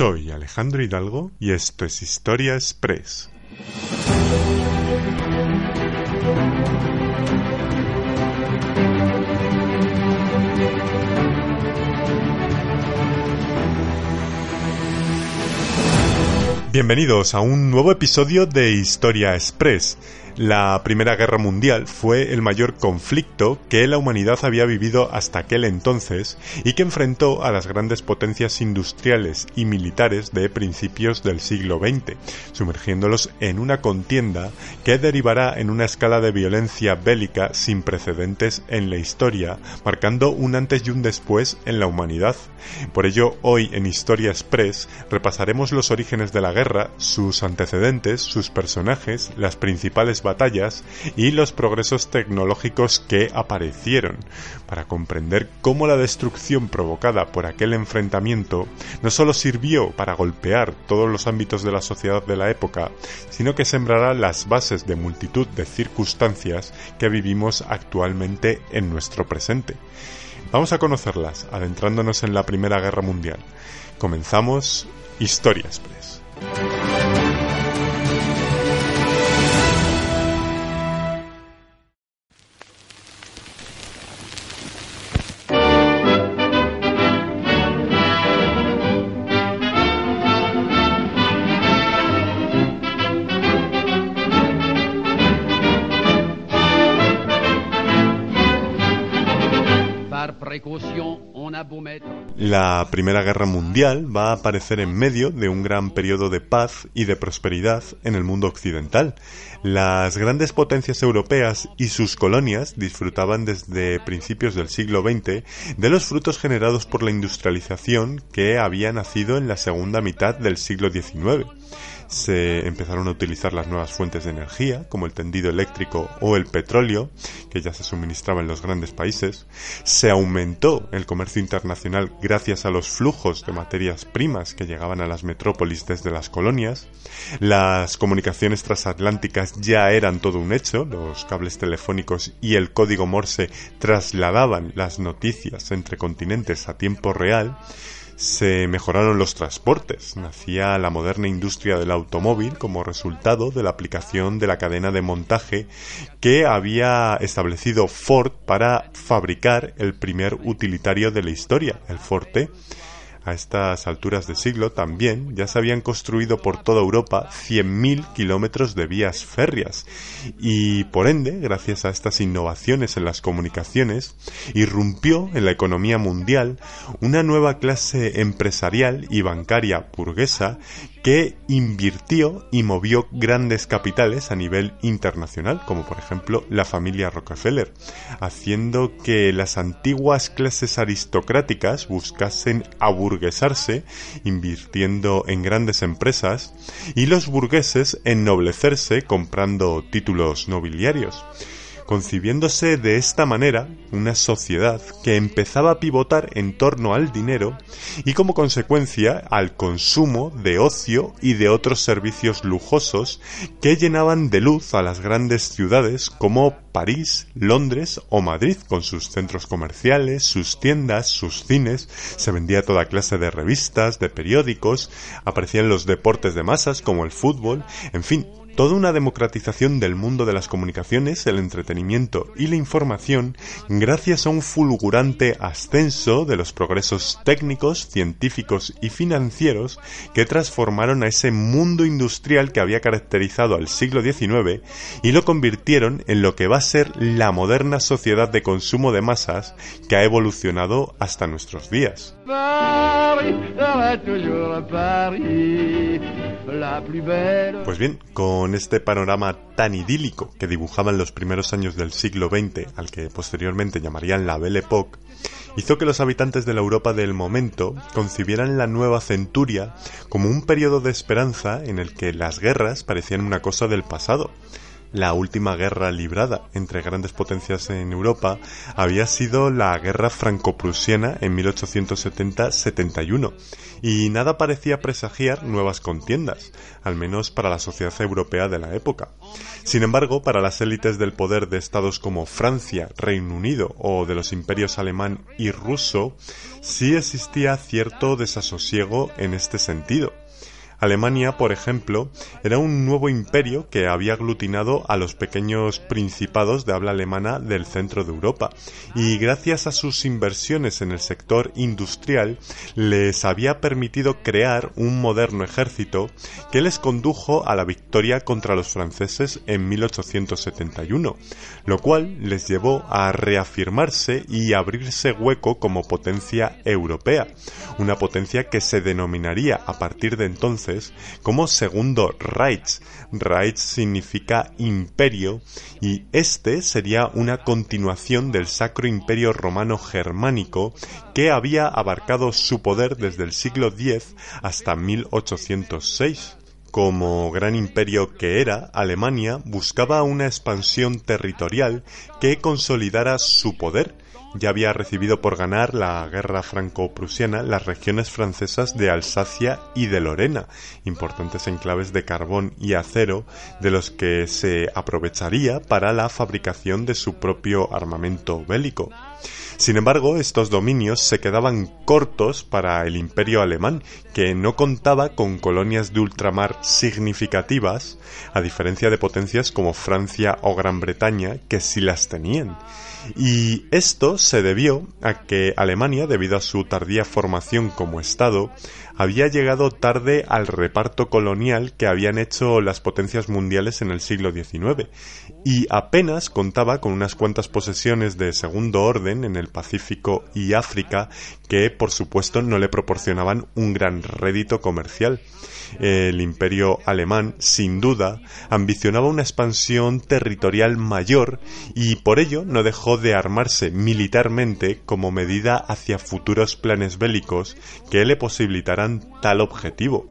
Soy Alejandro Hidalgo y esto es Historia Express. Bienvenidos a un nuevo episodio de Historia Express. La Primera Guerra Mundial fue el mayor conflicto que la humanidad había vivido hasta aquel entonces y que enfrentó a las grandes potencias industriales y militares de principios del siglo XX, sumergiéndolos en una contienda que derivará en una escala de violencia bélica sin precedentes en la historia, marcando un antes y un después en la humanidad. Por ello, hoy en Historia Express repasaremos los orígenes de la guerra, sus antecedentes, sus personajes, las principales batallas y los progresos tecnológicos que aparecieron, para comprender cómo la destrucción provocada por aquel enfrentamiento no solo sirvió para golpear todos los ámbitos de la sociedad de la época, sino que sembrará las bases de multitud de circunstancias que vivimos actualmente en nuestro presente. Vamos a conocerlas adentrándonos en la Primera Guerra Mundial. Comenzamos Historia Express. La Primera Guerra Mundial va a aparecer en medio de un gran periodo de paz y de prosperidad en el mundo occidental. Las grandes potencias europeas y sus colonias disfrutaban desde principios del siglo XX de los frutos generados por la industrialización que había nacido en la segunda mitad del siglo XIX se empezaron a utilizar las nuevas fuentes de energía, como el tendido eléctrico o el petróleo, que ya se suministraba en los grandes países, se aumentó el comercio internacional gracias a los flujos de materias primas que llegaban a las metrópolis desde las colonias, las comunicaciones transatlánticas ya eran todo un hecho, los cables telefónicos y el código Morse trasladaban las noticias entre continentes a tiempo real, se mejoraron los transportes, nacía la moderna industria del automóvil como resultado de la aplicación de la cadena de montaje que había establecido Ford para fabricar el primer utilitario de la historia, el Forte, a estas alturas de siglo también ya se habían construido por toda Europa 100.000 kilómetros de vías férreas. Y por ende, gracias a estas innovaciones en las comunicaciones, irrumpió en la economía mundial una nueva clase empresarial y bancaria burguesa que invirtió y movió grandes capitales a nivel internacional, como por ejemplo la familia Rockefeller, haciendo que las antiguas clases aristocráticas buscasen invirtiendo en grandes empresas, y los burgueses ennoblecerse comprando títulos nobiliarios concibiéndose de esta manera una sociedad que empezaba a pivotar en torno al dinero y como consecuencia al consumo de ocio y de otros servicios lujosos que llenaban de luz a las grandes ciudades como París, Londres o Madrid con sus centros comerciales, sus tiendas, sus cines, se vendía toda clase de revistas, de periódicos, aparecían los deportes de masas como el fútbol, en fin, toda una democratización del mundo de las comunicaciones, el entretenimiento y la información gracias a un fulgurante ascenso de los progresos técnicos, científicos y financieros que transformaron a ese mundo industrial que había caracterizado al siglo XIX y lo convirtieron en lo que va a ser la moderna sociedad de consumo de masas que ha evolucionado hasta nuestros días. Pues bien, con este panorama tan idílico que dibujaban los primeros años del siglo XX, al que posteriormente llamarían la Belle Époque, hizo que los habitantes de la Europa del momento concibieran la nueva centuria como un periodo de esperanza en el que las guerras parecían una cosa del pasado. La última guerra librada entre grandes potencias en Europa había sido la guerra franco-prusiana en 1870-71 y nada parecía presagiar nuevas contiendas, al menos para la sociedad europea de la época. Sin embargo, para las élites del poder de estados como Francia, Reino Unido o de los imperios alemán y ruso, sí existía cierto desasosiego en este sentido. Alemania, por ejemplo, era un nuevo imperio que había aglutinado a los pequeños principados de habla alemana del centro de Europa y gracias a sus inversiones en el sector industrial les había permitido crear un moderno ejército que les condujo a la victoria contra los franceses en 1871, lo cual les llevó a reafirmarse y abrirse hueco como potencia europea, una potencia que se denominaría a partir de entonces como Segundo Reich. Reich significa imperio y este sería una continuación del Sacro Imperio Romano Germánico que había abarcado su poder desde el siglo X hasta 1806. Como gran imperio que era, Alemania buscaba una expansión territorial que consolidara su poder ya había recibido por ganar la guerra franco-prusiana las regiones francesas de Alsacia y de Lorena, importantes enclaves de carbón y acero de los que se aprovecharía para la fabricación de su propio armamento bélico. Sin embargo, estos dominios se quedaban cortos para el imperio alemán, que no contaba con colonias de ultramar significativas, a diferencia de potencias como Francia o Gran Bretaña, que sí las tenían. Y esto se debió a que Alemania, debido a su tardía formación como Estado, había llegado tarde al reparto colonial que habían hecho las potencias mundiales en el siglo XIX, y apenas contaba con unas cuantas posesiones de segundo orden en el Pacífico y África que, por supuesto, no le proporcionaban un gran rédito comercial el imperio alemán, sin duda, ambicionaba una expansión territorial mayor y por ello no dejó de armarse militarmente como medida hacia futuros planes bélicos que le posibilitaran tal objetivo.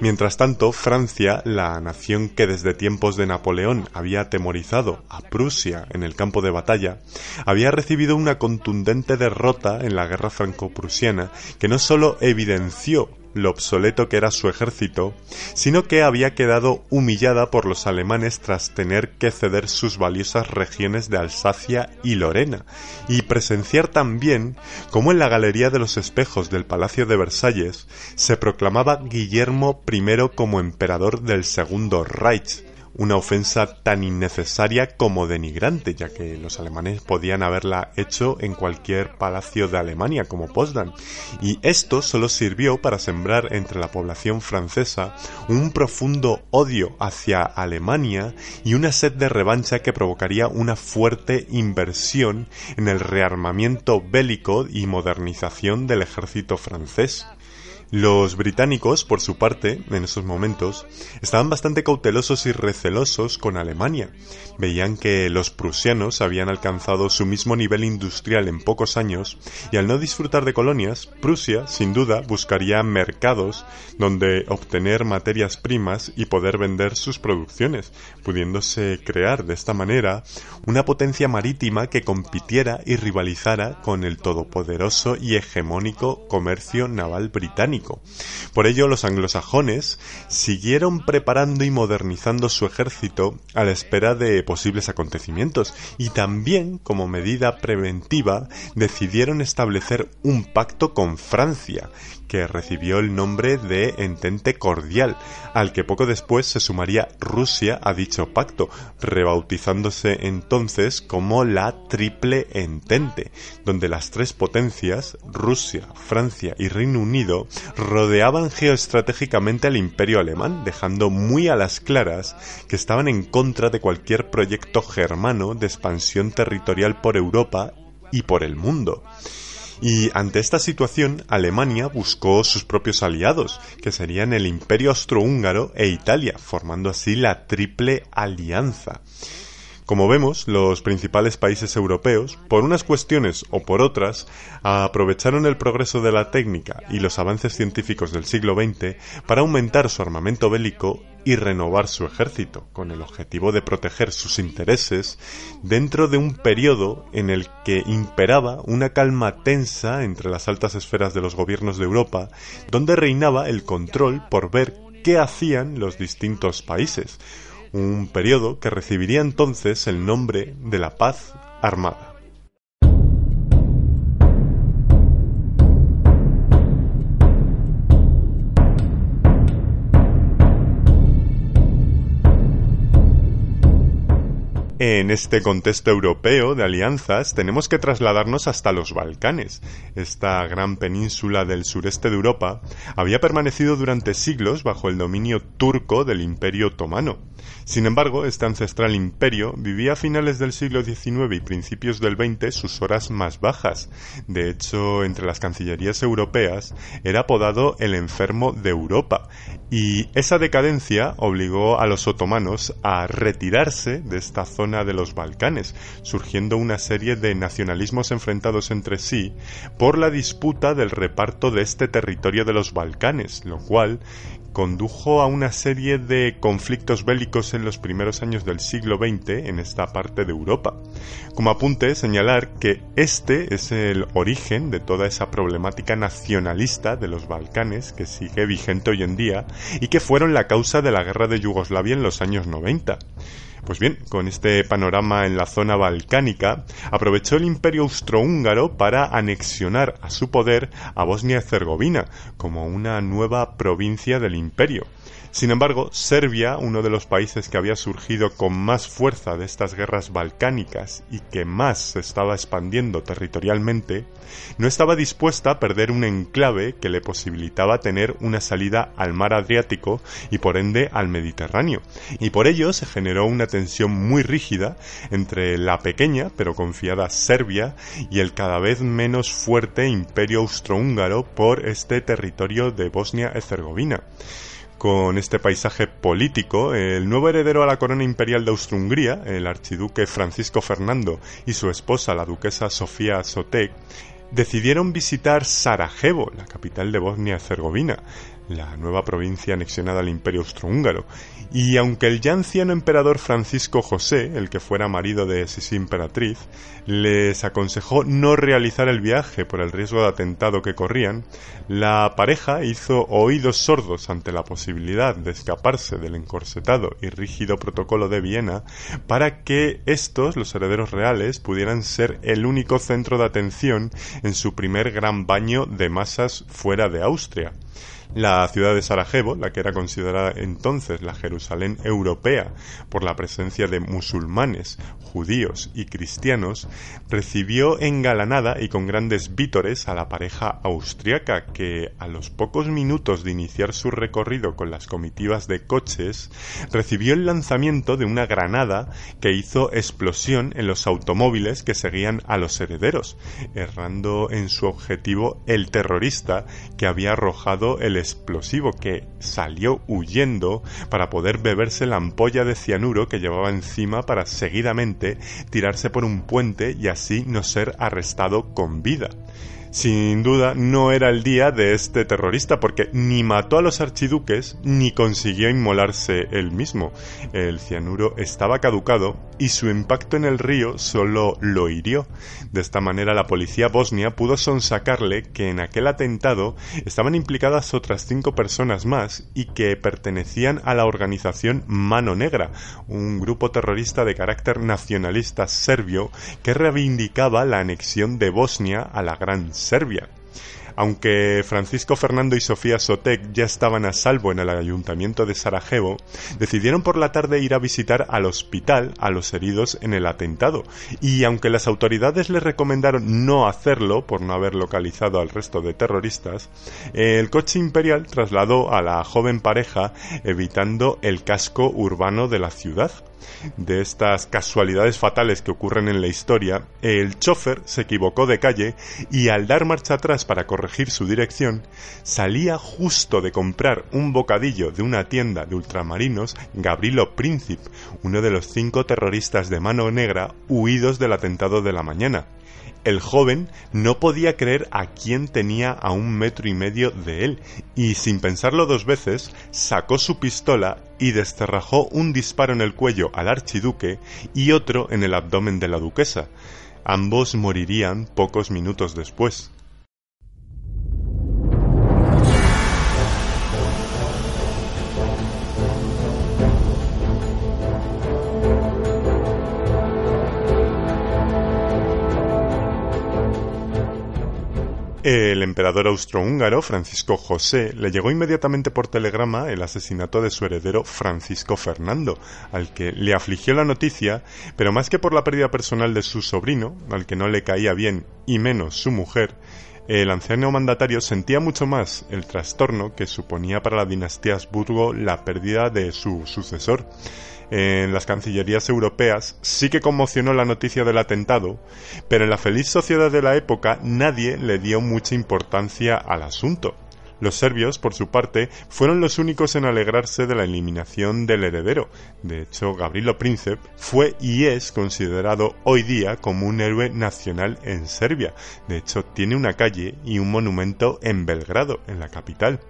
Mientras tanto, Francia, la nación que desde tiempos de Napoleón había atemorizado a Prusia en el campo de batalla, había recibido una contundente derrota en la guerra franco-prusiana que no solo evidenció lo obsoleto que era su ejército, sino que había quedado humillada por los alemanes tras tener que ceder sus valiosas regiones de Alsacia y Lorena, y presenciar también cómo en la Galería de los Espejos del Palacio de Versalles se proclamaba Guillermo I como emperador del Segundo Reich, una ofensa tan innecesaria como denigrante, ya que los alemanes podían haberla hecho en cualquier palacio de Alemania como Potsdam, y esto solo sirvió para sembrar entre la población francesa un profundo odio hacia Alemania y una sed de revancha que provocaría una fuerte inversión en el rearmamiento bélico y modernización del ejército francés. Los británicos, por su parte, en esos momentos, estaban bastante cautelosos y recelosos con Alemania. Veían que los prusianos habían alcanzado su mismo nivel industrial en pocos años y al no disfrutar de colonias, Prusia, sin duda, buscaría mercados donde obtener materias primas y poder vender sus producciones, pudiéndose crear de esta manera una potencia marítima que compitiera y rivalizara con el todopoderoso y hegemónico comercio naval británico por ello, los anglosajones siguieron preparando y modernizando su ejército a la espera de posibles acontecimientos y también, como medida preventiva, decidieron establecer un pacto con Francia, que recibió el nombre de Entente Cordial, al que poco después se sumaría Rusia a dicho pacto, rebautizándose entonces como la Triple Entente, donde las tres potencias, Rusia, Francia y Reino Unido, rodeaban geoestratégicamente al imperio alemán, dejando muy a las claras que estaban en contra de cualquier proyecto germano de expansión territorial por Europa y por el mundo. Y ante esta situación, Alemania buscó sus propios aliados, que serían el Imperio Austrohúngaro e Italia, formando así la Triple Alianza. Como vemos, los principales países europeos, por unas cuestiones o por otras, aprovecharon el progreso de la técnica y los avances científicos del siglo XX para aumentar su armamento bélico y renovar su ejército, con el objetivo de proteger sus intereses dentro de un periodo en el que imperaba una calma tensa entre las altas esferas de los gobiernos de Europa, donde reinaba el control por ver qué hacían los distintos países, un periodo que recibiría entonces el nombre de la paz armada. En este contexto europeo de alianzas tenemos que trasladarnos hasta los Balcanes. Esta gran península del sureste de Europa había permanecido durante siglos bajo el dominio turco del Imperio Otomano. Sin embargo, este ancestral imperio vivía a finales del siglo XIX y principios del XX sus horas más bajas. De hecho, entre las cancillerías europeas era apodado el enfermo de Europa. Y esa decadencia obligó a los otomanos a retirarse de esta zona de los Balcanes, surgiendo una serie de nacionalismos enfrentados entre sí por la disputa del reparto de este territorio de los Balcanes, lo cual condujo a una serie de conflictos bélicos en los primeros años del siglo XX en esta parte de Europa. Como apunte, señalar que este es el origen de toda esa problemática nacionalista de los Balcanes que sigue vigente hoy en día y que fueron la causa de la guerra de Yugoslavia en los años 90. Pues bien, con este panorama en la zona balcánica, aprovechó el imperio austrohúngaro para anexionar a su poder a Bosnia-Herzegovina como una nueva provincia del imperio. Sin embargo, Serbia, uno de los países que había surgido con más fuerza de estas guerras balcánicas y que más se estaba expandiendo territorialmente, no estaba dispuesta a perder un enclave que le posibilitaba tener una salida al mar Adriático y por ende al Mediterráneo. Y por ello se generó una tensión muy rígida entre la pequeña pero confiada Serbia y el cada vez menos fuerte imperio austrohúngaro por este territorio de Bosnia-Herzegovina con este paisaje político, el nuevo heredero a la corona imperial de Austria-Hungría, el archiduque Francisco Fernando y su esposa, la duquesa Sofía Sotek, decidieron visitar Sarajevo, la capital de Bosnia-Herzegovina, la nueva provincia anexionada al Imperio Austrohúngaro, y aunque el ya anciano emperador Francisco José, el que fuera marido de Sisi Imperatriz, les aconsejó no realizar el viaje por el riesgo de atentado que corrían, la pareja hizo oídos sordos ante la posibilidad de escaparse del encorsetado y rígido protocolo de Viena para que estos, los herederos reales, pudieran ser el único centro de atención en su primer gran baño de masas fuera de Austria. La ciudad de Sarajevo, la que era considerada entonces la Jerusalén europea por la presencia de musulmanes, judíos y cristianos, recibió engalanada y con grandes vítores a la pareja austriaca que, a los pocos minutos de iniciar su recorrido con las comitivas de coches, recibió el lanzamiento de una granada que hizo explosión en los automóviles que seguían a los herederos, errando en su objetivo el terrorista que había arrojado el explosivo que salió huyendo para poder beberse la ampolla de cianuro que llevaba encima para seguidamente tirarse por un puente y así no ser arrestado con vida. Sin duda no era el día de este terrorista porque ni mató a los archiduques ni consiguió inmolarse él mismo. El cianuro estaba caducado y su impacto en el río solo lo hirió. De esta manera la policía bosnia pudo sonsacarle que en aquel atentado estaban implicadas otras cinco personas más y que pertenecían a la organización Mano Negra, un grupo terrorista de carácter nacionalista serbio que reivindicaba la anexión de Bosnia a la Gran Serbia. Aunque Francisco Fernando y Sofía Sotek ya estaban a salvo en el ayuntamiento de Sarajevo, decidieron por la tarde ir a visitar al hospital a los heridos en el atentado, y aunque las autoridades les recomendaron no hacerlo por no haber localizado al resto de terroristas, el coche imperial trasladó a la joven pareja evitando el casco urbano de la ciudad de estas casualidades fatales que ocurren en la historia, el chofer se equivocó de calle y al dar marcha atrás para corregir su dirección, salía justo de comprar un bocadillo de una tienda de ultramarinos Gabrilo Príncipe, uno de los cinco terroristas de mano negra huidos del atentado de la mañana. El joven no podía creer a quién tenía a un metro y medio de él, y sin pensarlo dos veces, sacó su pistola y desterrajó un disparo en el cuello al archiduque y otro en el abdomen de la duquesa. Ambos morirían pocos minutos después. El emperador austrohúngaro Francisco José le llegó inmediatamente por telegrama el asesinato de su heredero Francisco Fernando, al que le afligió la noticia, pero más que por la pérdida personal de su sobrino, al que no le caía bien y menos su mujer, el anciano mandatario sentía mucho más el trastorno que suponía para la dinastía Habsburgo la pérdida de su sucesor en las cancillerías europeas sí que conmocionó la noticia del atentado, pero en la feliz sociedad de la época nadie le dio mucha importancia al asunto. Los serbios, por su parte, fueron los únicos en alegrarse de la eliminación del heredero. De hecho, Gabrilo Príncep fue y es considerado hoy día como un héroe nacional en Serbia. De hecho, tiene una calle y un monumento en Belgrado, en la capital.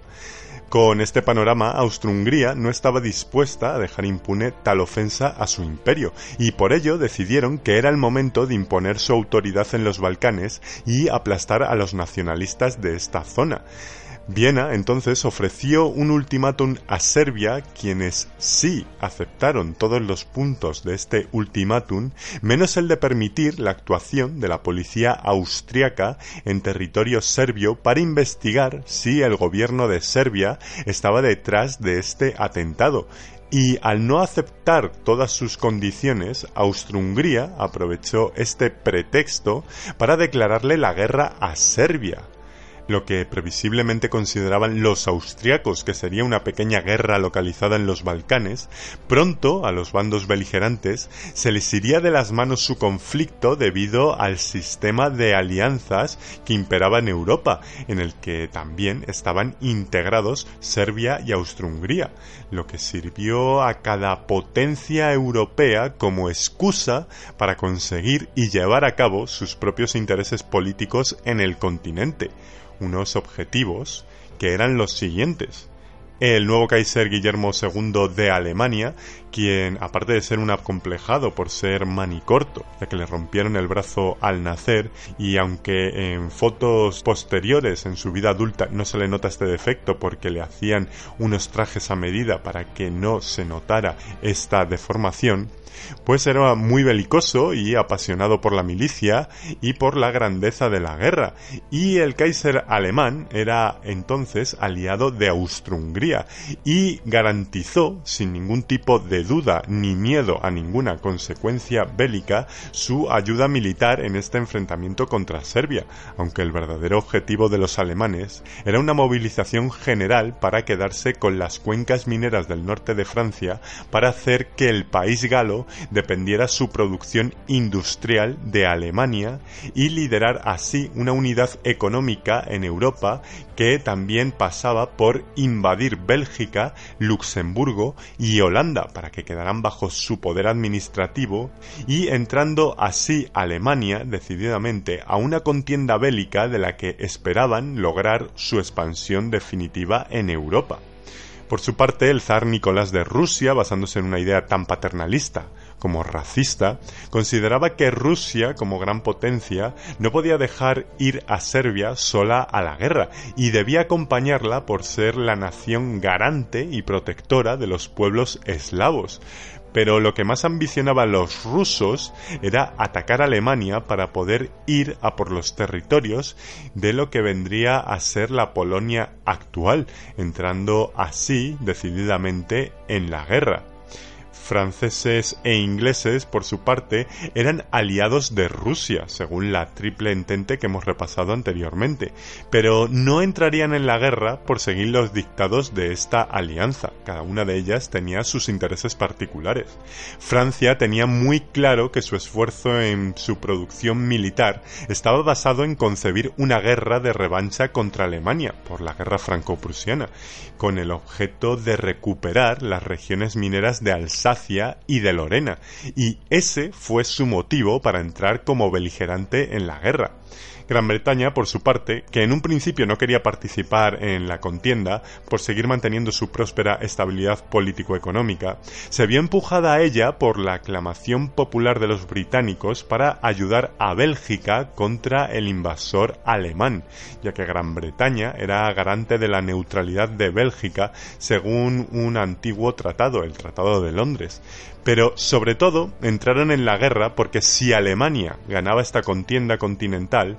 Con este panorama, Austro-Hungría no estaba dispuesta a dejar impune tal ofensa a su imperio, y por ello decidieron que era el momento de imponer su autoridad en los Balcanes y aplastar a los nacionalistas de esta zona. Viena entonces ofreció un ultimátum a Serbia, quienes sí aceptaron todos los puntos de este ultimátum, menos el de permitir la actuación de la policía austriaca en territorio serbio para investigar si el gobierno de Serbia estaba detrás de este atentado, y al no aceptar todas sus condiciones, Austro-Hungría aprovechó este pretexto para declararle la guerra a Serbia lo que previsiblemente consideraban los austriacos que sería una pequeña guerra localizada en los Balcanes, pronto a los bandos beligerantes se les iría de las manos su conflicto debido al sistema de alianzas que imperaba en Europa, en el que también estaban integrados Serbia y Austro-Hungría, lo que sirvió a cada potencia europea como excusa para conseguir y llevar a cabo sus propios intereses políticos en el continente unos objetivos que eran los siguientes. El nuevo Kaiser Guillermo II de Alemania, quien, aparte de ser un acomplejado por ser manicorto, ya que le rompieron el brazo al nacer, y aunque en fotos posteriores en su vida adulta no se le nota este defecto porque le hacían unos trajes a medida para que no se notara esta deformación, pues era muy belicoso y apasionado por la milicia y por la grandeza de la guerra, y el Kaiser alemán era entonces aliado de Austro-Hungría y garantizó, sin ningún tipo de duda ni miedo a ninguna consecuencia bélica, su ayuda militar en este enfrentamiento contra Serbia, aunque el verdadero objetivo de los alemanes era una movilización general para quedarse con las cuencas mineras del norte de Francia para hacer que el país galo dependiera su producción industrial de Alemania y liderar así una unidad económica en Europa que también pasaba por invadir Bélgica, Luxemburgo y Holanda para que quedaran bajo su poder administrativo y entrando así Alemania decididamente a una contienda bélica de la que esperaban lograr su expansión definitiva en Europa. Por su parte, el zar Nicolás de Rusia, basándose en una idea tan paternalista como racista, consideraba que Rusia, como gran potencia, no podía dejar ir a Serbia sola a la guerra y debía acompañarla por ser la nación garante y protectora de los pueblos eslavos. Pero lo que más ambicionaban los rusos era atacar a Alemania para poder ir a por los territorios de lo que vendría a ser la Polonia actual, entrando así decididamente en la guerra franceses e ingleses, por su parte, eran aliados de Rusia, según la triple entente que hemos repasado anteriormente, pero no entrarían en la guerra por seguir los dictados de esta alianza. Cada una de ellas tenía sus intereses particulares. Francia tenía muy claro que su esfuerzo en su producción militar estaba basado en concebir una guerra de revancha contra Alemania por la guerra franco-prusiana, con el objeto de recuperar las regiones mineras de Alsacia Y de Lorena, y ese fue su motivo para entrar como beligerante en la guerra. Gran Bretaña, por su parte, que en un principio no quería participar en la contienda por seguir manteniendo su próspera estabilidad político-económica, se vio empujada a ella por la aclamación popular de los británicos para ayudar a Bélgica contra el invasor alemán, ya que Gran Bretaña era garante de la neutralidad de Bélgica según un antiguo tratado, el Tratado de Londres. Pero sobre todo entraron en la guerra porque si Alemania ganaba esta contienda continental,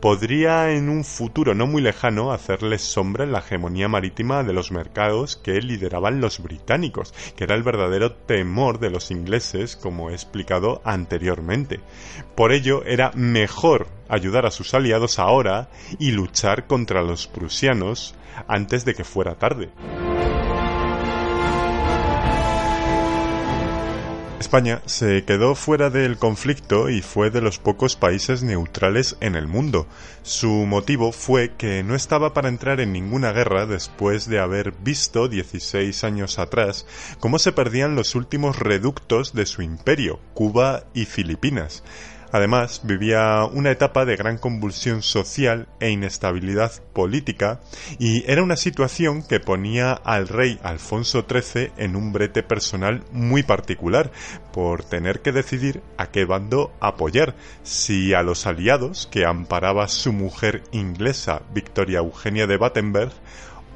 podría en un futuro no muy lejano hacerles sombra en la hegemonía marítima de los mercados que lideraban los británicos, que era el verdadero temor de los ingleses, como he explicado anteriormente. Por ello era mejor ayudar a sus aliados ahora y luchar contra los prusianos antes de que fuera tarde. España se quedó fuera del conflicto y fue de los pocos países neutrales en el mundo. Su motivo fue que no estaba para entrar en ninguna guerra después de haber visto 16 años atrás cómo se perdían los últimos reductos de su imperio, Cuba y Filipinas. Además, vivía una etapa de gran convulsión social e inestabilidad política y era una situación que ponía al rey Alfonso XIII en un brete personal muy particular por tener que decidir a qué bando apoyar, si a los aliados que amparaba su mujer inglesa Victoria Eugenia de Battenberg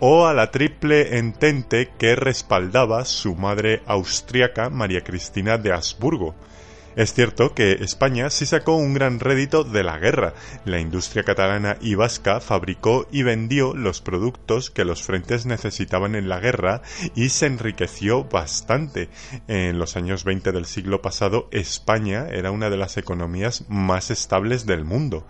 o a la triple entente que respaldaba su madre austriaca María Cristina de Habsburgo. Es cierto que España sí sacó un gran rédito de la guerra. La industria catalana y vasca fabricó y vendió los productos que los frentes necesitaban en la guerra y se enriqueció bastante. En los años 20 del siglo pasado, España era una de las economías más estables del mundo.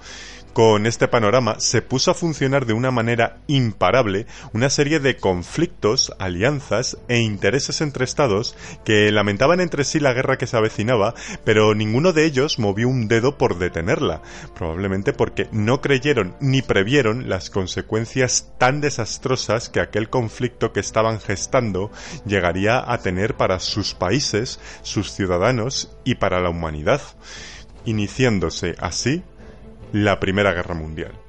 Con este panorama se puso a funcionar de una manera imparable una serie de conflictos, alianzas e intereses entre estados que lamentaban entre sí la guerra que se avecinaba, pero ninguno de ellos movió un dedo por detenerla, probablemente porque no creyeron ni previeron las consecuencias tan desastrosas que aquel conflicto que estaban gestando llegaría a tener para sus países, sus ciudadanos y para la humanidad, iniciándose así la Primera Guerra Mundial.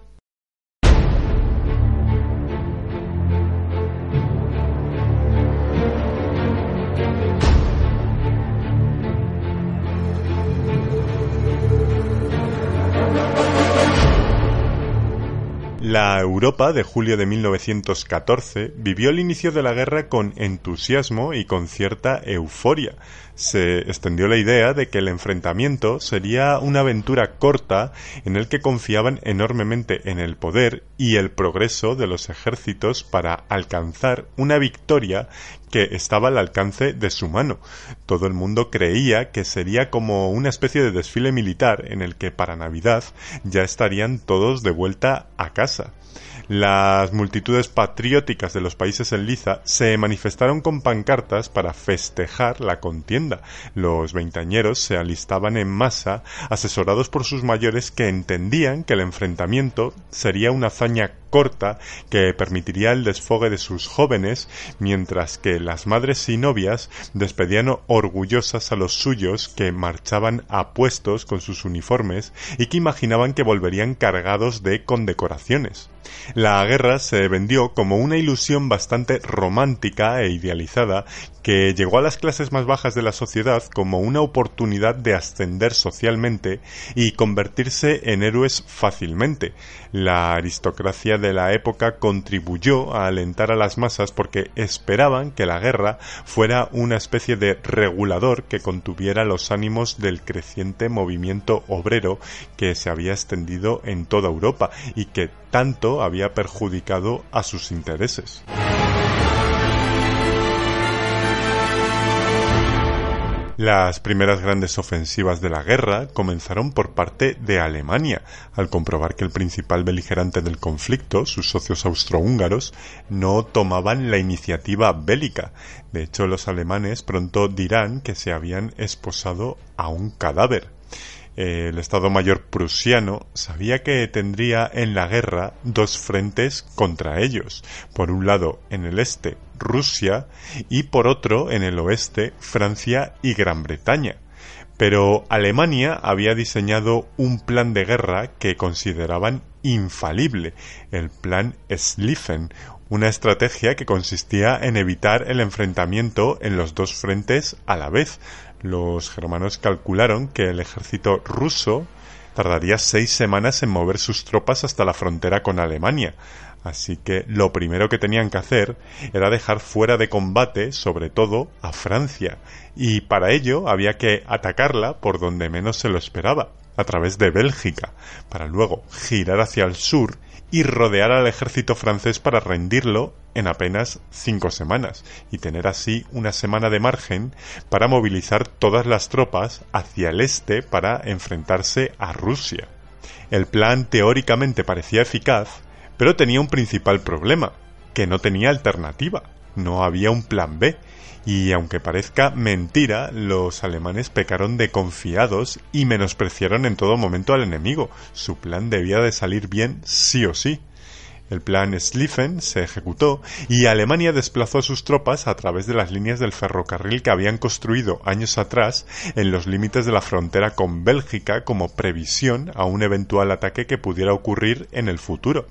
La Europa de julio de 1914 vivió el inicio de la guerra con entusiasmo y con cierta euforia. Se extendió la idea de que el enfrentamiento sería una aventura corta en el que confiaban enormemente en el poder y el progreso de los ejércitos para alcanzar una victoria que estaba al alcance de su mano. Todo el mundo creía que sería como una especie de desfile militar en el que para Navidad ya estarían todos de vuelta a casa. Las multitudes patrióticas de los países en liza se manifestaron con pancartas para festejar la contienda. Los veintañeros se alistaban en masa, asesorados por sus mayores que entendían que el enfrentamiento sería una hazaña corta que permitiría el desfogue de sus jóvenes, mientras que las madres y novias despedían orgullosas a los suyos que marchaban a puestos con sus uniformes y que imaginaban que volverían cargados de condecoraciones. La guerra se vendió como una ilusión bastante romántica e idealizada que llegó a las clases más bajas de la sociedad como una oportunidad de ascender socialmente y convertirse en héroes fácilmente. La aristocracia de la época contribuyó a alentar a las masas porque esperaban que la guerra fuera una especie de regulador que contuviera los ánimos del creciente movimiento obrero que se había extendido en toda Europa y que tanto había perjudicado a sus intereses. Las primeras grandes ofensivas de la guerra comenzaron por parte de Alemania, al comprobar que el principal beligerante del conflicto, sus socios austrohúngaros, no tomaban la iniciativa bélica. De hecho, los alemanes pronto dirán que se habían esposado a un cadáver. el Estado Mayor prusiano sabía que tendría en la guerra dos frentes contra ellos. Por un lado, en el este, Rusia y por otro, en el oeste, Francia y Gran Bretaña. Pero Alemania había diseñado un plan de guerra que consideraban infalible, el plan Schlieffen, una estrategia que consistía en evitar el enfrentamiento en los dos frentes a la vez, los germanos calcularon que el ejército ruso tardaría seis semanas en mover sus tropas hasta la frontera con Alemania, así que lo primero que tenían que hacer era dejar fuera de combate, sobre todo, a Francia, y para ello había que atacarla por donde menos se lo esperaba, a través de Bélgica, para luego girar hacia el sur y rodear al ejército francés para rendirlo en apenas cinco semanas y tener así una semana de margen para movilizar todas las tropas hacia el este para enfrentarse a Rusia. El plan teóricamente parecía eficaz, pero tenía un principal problema, que no tenía alternativa, no había un plan B, y aunque parezca mentira, los alemanes pecaron de confiados y menospreciaron en todo momento al enemigo. Su plan debía de salir bien sí o sí. El plan Schlieffen se ejecutó y Alemania desplazó a sus tropas a través de las líneas del ferrocarril que habían construido años atrás en los límites de la frontera con Bélgica como previsión a un eventual ataque que pudiera ocurrir en el futuro.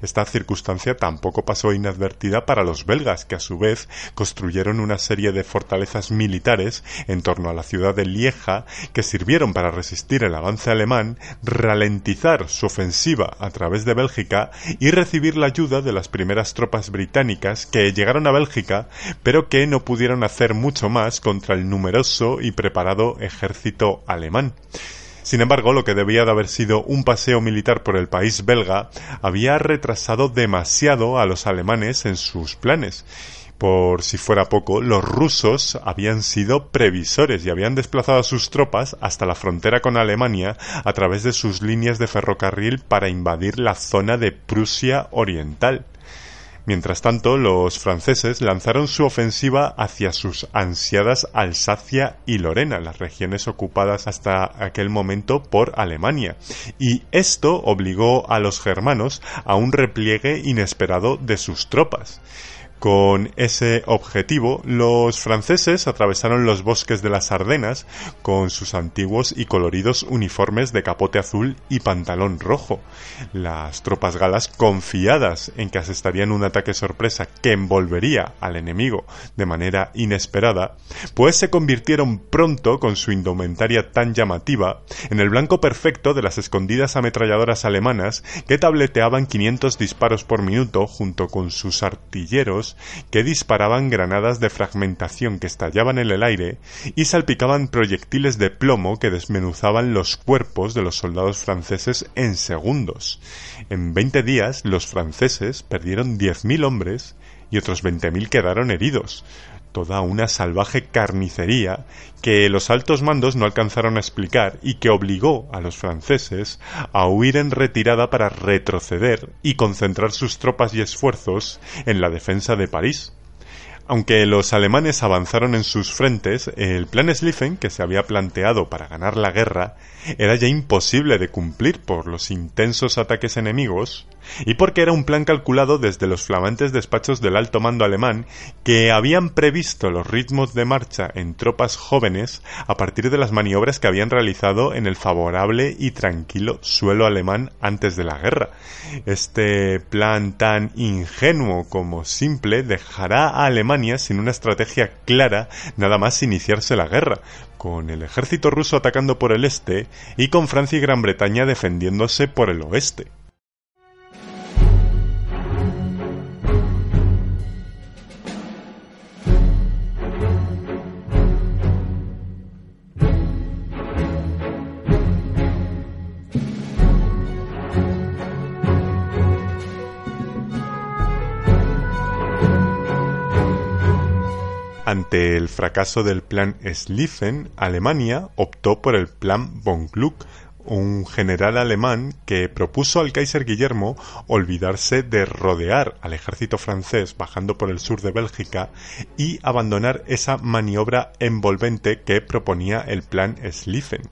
Esta circunstancia tampoco pasó inadvertida para los belgas, que a su vez construyeron una serie de fortalezas militares en torno a la ciudad de Lieja que sirvieron para resistir el avance alemán, ralentizar su ofensiva a través de Bélgica y recibir la ayuda de las primeras tropas británicas que llegaron a Bélgica, pero que no pudieron hacer mucho más contra el numeroso y preparado ejército alemán. Sin embargo, lo que debía de haber sido un paseo militar por el país belga había retrasado demasiado a los alemanes en sus planes, por si fuera poco, los rusos habían sido previsores y habían desplazado a sus tropas hasta la frontera con Alemania a través de sus líneas de ferrocarril para invadir la zona de Prusia Oriental. Mientras tanto, los franceses lanzaron su ofensiva hacia sus ansiadas Alsacia y Lorena, las regiones ocupadas hasta aquel momento por Alemania, y esto obligó a los germanos a un repliegue inesperado de sus tropas. Con ese objetivo, los franceses atravesaron los bosques de las Ardenas con sus antiguos y coloridos uniformes de capote azul y pantalón rojo. Las tropas galas, confiadas en que asestarían un ataque sorpresa que envolvería al enemigo de manera inesperada, pues se convirtieron pronto con su indumentaria tan llamativa en el blanco perfecto de las escondidas ametralladoras alemanas que tableteaban 500 disparos por minuto junto con sus artilleros que disparaban granadas de fragmentación que estallaban en el aire y salpicaban proyectiles de plomo que desmenuzaban los cuerpos de los soldados franceses en segundos. En veinte días los franceses perdieron diez mil hombres y otros veinte mil quedaron heridos, toda una salvaje carnicería que los altos mandos no alcanzaron a explicar y que obligó a los franceses a huir en retirada para retroceder y concentrar sus tropas y esfuerzos en la defensa de París. Aunque los alemanes avanzaron en sus frentes, el plan Schlieffen que se había planteado para ganar la guerra era ya imposible de cumplir por los intensos ataques enemigos y porque era un plan calculado desde los flamantes despachos del alto mando alemán que habían previsto los ritmos de marcha en tropas jóvenes a partir de las maniobras que habían realizado en el favorable y tranquilo suelo alemán antes de la guerra. Este plan tan ingenuo como simple dejará a Alemania sin una estrategia clara nada más iniciarse la guerra, con el ejército ruso atacando por el este y con Francia y Gran Bretaña defendiéndose por el oeste. Ante el fracaso del plan Schlieffen, Alemania optó por el plan von Gluck, un general alemán que propuso al Kaiser Guillermo olvidarse de rodear al ejército francés bajando por el sur de Bélgica y abandonar esa maniobra envolvente que proponía el plan Schlieffen.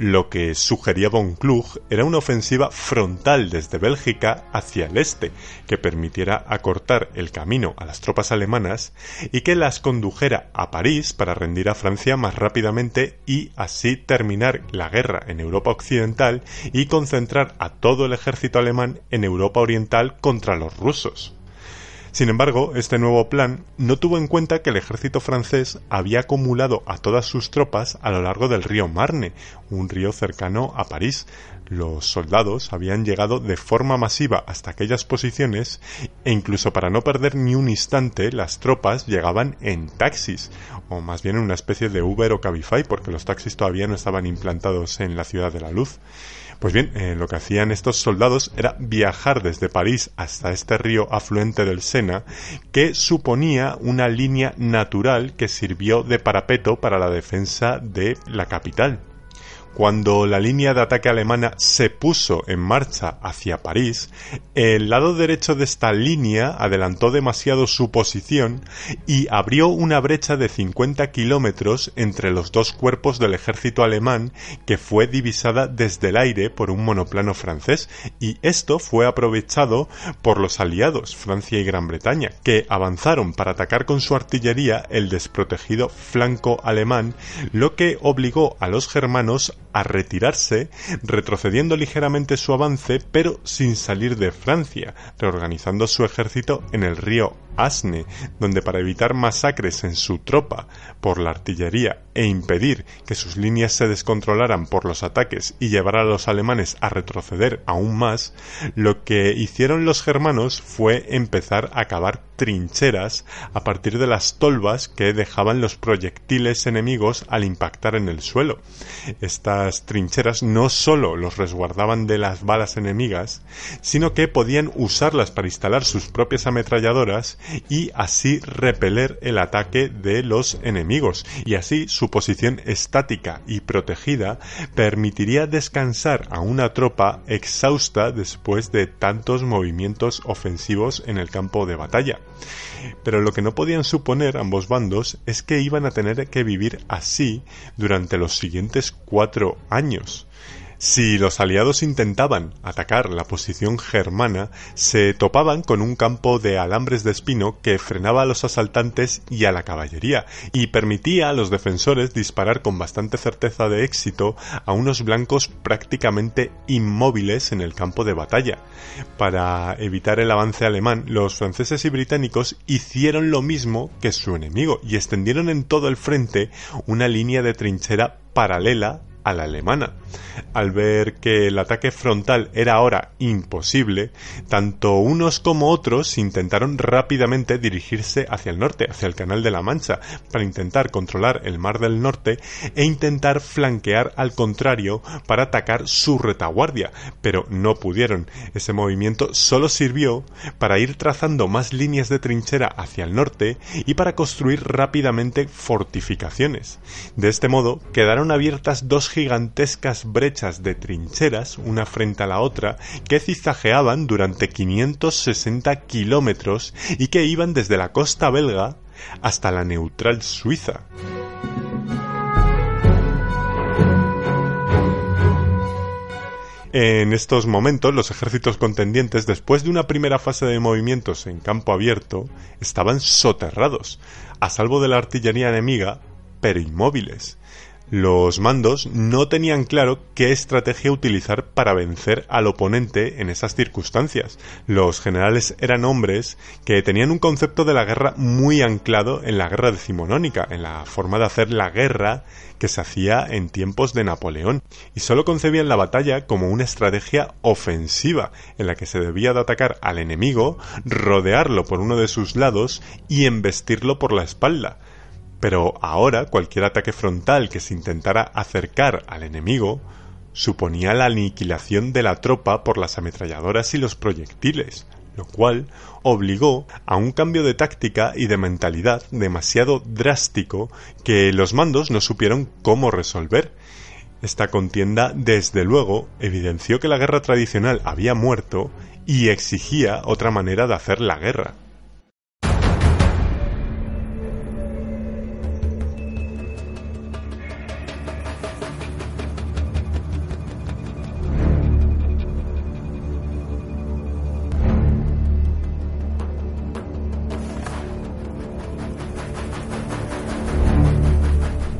Lo que sugería von Klug era una ofensiva frontal desde Bélgica hacia el este, que permitiera acortar el camino a las tropas alemanas y que las condujera a París para rendir a Francia más rápidamente y así terminar la guerra en Europa Occidental y concentrar a todo el ejército alemán en Europa Oriental contra los rusos. Sin embargo, este nuevo plan no tuvo en cuenta que el ejército francés había acumulado a todas sus tropas a lo largo del río Marne, un río cercano a París. Los soldados habían llegado de forma masiva hasta aquellas posiciones e incluso para no perder ni un instante las tropas llegaban en taxis, o más bien en una especie de Uber o Cabify porque los taxis todavía no estaban implantados en la ciudad de la luz. Pues bien, eh, lo que hacían estos soldados era viajar desde París hasta este río afluente del Sena, que suponía una línea natural que sirvió de parapeto para la defensa de la capital. Cuando la línea de ataque alemana se puso en marcha hacia París, el lado derecho de esta línea adelantó demasiado su posición y abrió una brecha de 50 kilómetros entre los dos cuerpos del ejército alemán que fue divisada desde el aire por un monoplano francés y esto fue aprovechado por los aliados Francia y Gran Bretaña que avanzaron para atacar con su artillería el desprotegido flanco alemán lo que obligó a los germanos a retirarse, retrocediendo ligeramente su avance, pero sin salir de Francia, reorganizando su ejército en el río Asne, donde para evitar masacres en su tropa por la artillería e impedir que sus líneas se descontrolaran por los ataques y llevar a los alemanes a retroceder aún más, lo que hicieron los germanos fue empezar a cavar trincheras a partir de las tolvas que dejaban los proyectiles enemigos al impactar en el suelo. Estas trincheras no solo los resguardaban de las balas enemigas, sino que podían usarlas para instalar sus propias ametralladoras y así repeler el ataque de los enemigos y así su posición estática y protegida permitiría descansar a una tropa exhausta después de tantos movimientos ofensivos en el campo de batalla. Pero lo que no podían suponer ambos bandos es que iban a tener que vivir así durante los siguientes cuatro años. Si los aliados intentaban atacar la posición germana, se topaban con un campo de alambres de espino que frenaba a los asaltantes y a la caballería, y permitía a los defensores disparar con bastante certeza de éxito a unos blancos prácticamente inmóviles en el campo de batalla. Para evitar el avance alemán, los franceses y británicos hicieron lo mismo que su enemigo y extendieron en todo el frente una línea de trinchera paralela a la alemana. Al ver que el ataque frontal era ahora imposible, tanto unos como otros intentaron rápidamente dirigirse hacia el norte, hacia el Canal de la Mancha, para intentar controlar el Mar del Norte e intentar flanquear al contrario para atacar su retaguardia, pero no pudieron. Ese movimiento solo sirvió para ir trazando más líneas de trinchera hacia el norte y para construir rápidamente fortificaciones. De este modo quedaron abiertas dos gigantescas brechas de trincheras, una frente a la otra, que cizajeaban durante 560 kilómetros y que iban desde la costa belga hasta la neutral Suiza. En estos momentos los ejércitos contendientes, después de una primera fase de movimientos en campo abierto, estaban soterrados, a salvo de la artillería enemiga, pero inmóviles. Los mandos no tenían claro qué estrategia utilizar para vencer al oponente en esas circunstancias. Los generales eran hombres que tenían un concepto de la guerra muy anclado en la guerra decimonónica, en la forma de hacer la guerra que se hacía en tiempos de Napoleón, y solo concebían la batalla como una estrategia ofensiva, en la que se debía de atacar al enemigo, rodearlo por uno de sus lados y embestirlo por la espalda pero ahora cualquier ataque frontal que se intentara acercar al enemigo suponía la aniquilación de la tropa por las ametralladoras y los proyectiles, lo cual obligó a un cambio de táctica y de mentalidad demasiado drástico que los mandos no supieron cómo resolver. Esta contienda, desde luego, evidenció que la guerra tradicional había muerto y exigía otra manera de hacer la guerra.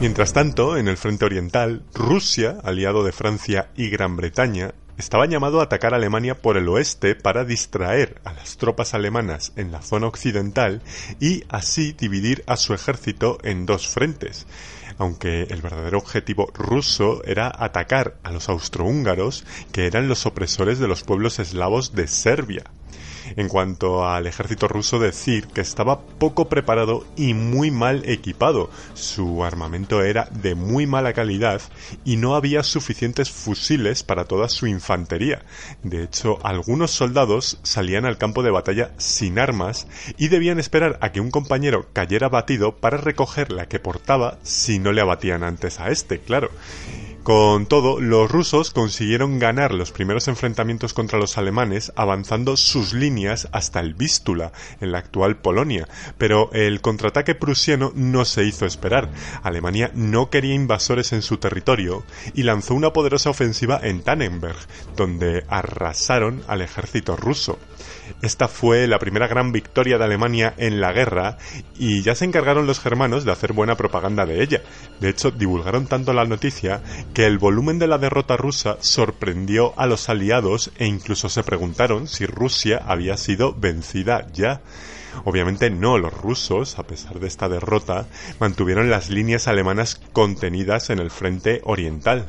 Mientras tanto, en el frente oriental, Rusia, aliado de Francia y Gran Bretaña, estaba llamado a atacar Alemania por el oeste para distraer a las tropas alemanas en la zona occidental y así dividir a su ejército en dos frentes aunque el verdadero objetivo ruso era atacar a los austrohúngaros, que eran los opresores de los pueblos eslavos de Serbia. En cuanto al ejército ruso, decir que estaba poco preparado y muy mal equipado. Su armamento era de muy mala calidad y no había suficientes fusiles para toda su infantería. De hecho, algunos soldados salían al campo de batalla sin armas y debían esperar a que un compañero cayera batido para recoger la que portaba si no le abatían antes a este, claro. Con todo, los rusos consiguieron ganar los primeros enfrentamientos contra los alemanes avanzando sus líneas hasta el Vístula, en la actual Polonia, pero el contraataque prusiano no se hizo esperar. Alemania no quería invasores en su territorio y lanzó una poderosa ofensiva en Tannenberg, donde arrasaron al ejército ruso. Esta fue la primera gran victoria de Alemania en la guerra y ya se encargaron los germanos de hacer buena propaganda de ella. De hecho, divulgaron tanto la noticia que el volumen de la derrota rusa sorprendió a los aliados e incluso se preguntaron si Rusia había sido vencida ya. Obviamente no, los rusos, a pesar de esta derrota, mantuvieron las líneas alemanas contenidas en el frente oriental.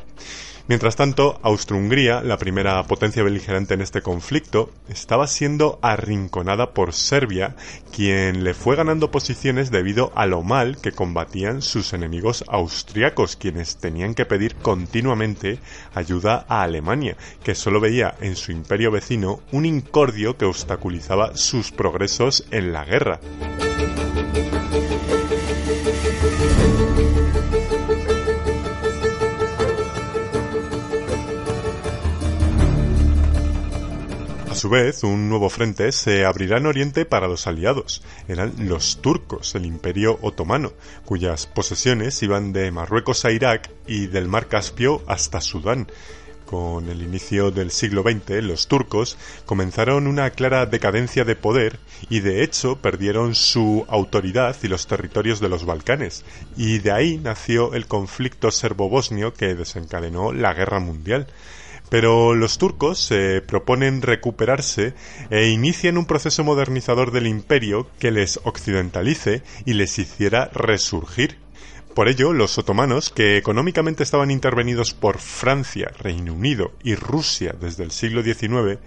Mientras tanto, Austro-Hungría, la primera potencia beligerante en este conflicto, estaba siendo arrinconada por Serbia, quien le fue ganando posiciones debido a lo mal que combatían sus enemigos austriacos, quienes tenían que pedir continuamente ayuda a Alemania, que solo veía en su imperio vecino un incordio que obstaculizaba sus progresos en la guerra. Su vez, un nuevo frente se abrirá en Oriente para los aliados. Eran los turcos, el imperio otomano, cuyas posesiones iban de Marruecos a Irak y del mar Caspio hasta Sudán. Con el inicio del siglo XX, los turcos comenzaron una clara decadencia de poder y de hecho perdieron su autoridad y los territorios de los Balcanes. Y de ahí nació el conflicto serbo-bosnio que desencadenó la Guerra Mundial. Pero los turcos se proponen recuperarse e inician un proceso modernizador del imperio que les occidentalice y les hiciera resurgir. Por ello, los otomanos, que económicamente estaban intervenidos por Francia, Reino Unido y Rusia desde el siglo XIX,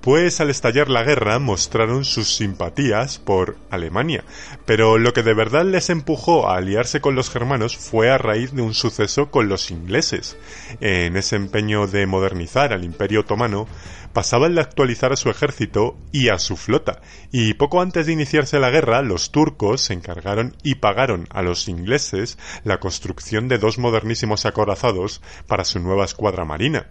pues al estallar la guerra mostraron sus simpatías por Alemania, pero lo que de verdad les empujó a aliarse con los germanos fue a raíz de un suceso con los ingleses. En ese empeño de modernizar al imperio otomano, pasaban de actualizar a su ejército y a su flota, y poco antes de iniciarse la guerra, los turcos se encargaron y pagaron a los ingleses la construcción de dos modernísimos acorazados para su nueva escuadra marina.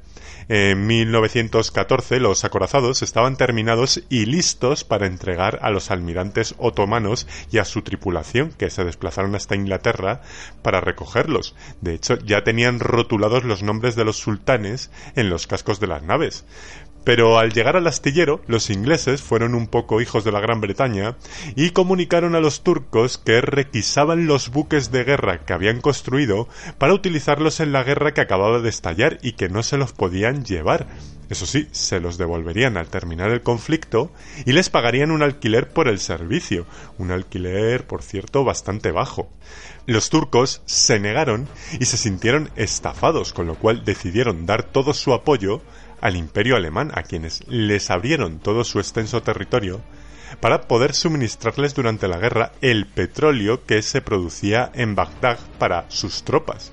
En 1914 los acorazados estaban terminados y listos para entregar a los almirantes otomanos y a su tripulación que se desplazaron hasta Inglaterra para recogerlos. De hecho, ya tenían rotulados los nombres de los sultanes en los cascos de las naves. Pero al llegar al astillero, los ingleses fueron un poco hijos de la Gran Bretaña y comunicaron a los turcos que requisaban los buques de guerra que habían construido para utilizarlos en la guerra que acababa de estallar y que no se los podían llevar. Eso sí, se los devolverían al terminar el conflicto y les pagarían un alquiler por el servicio, un alquiler, por cierto, bastante bajo. Los turcos se negaron y se sintieron estafados, con lo cual decidieron dar todo su apoyo al imperio alemán, a quienes les abrieron todo su extenso territorio para poder suministrarles durante la guerra el petróleo que se producía en Bagdad para sus tropas.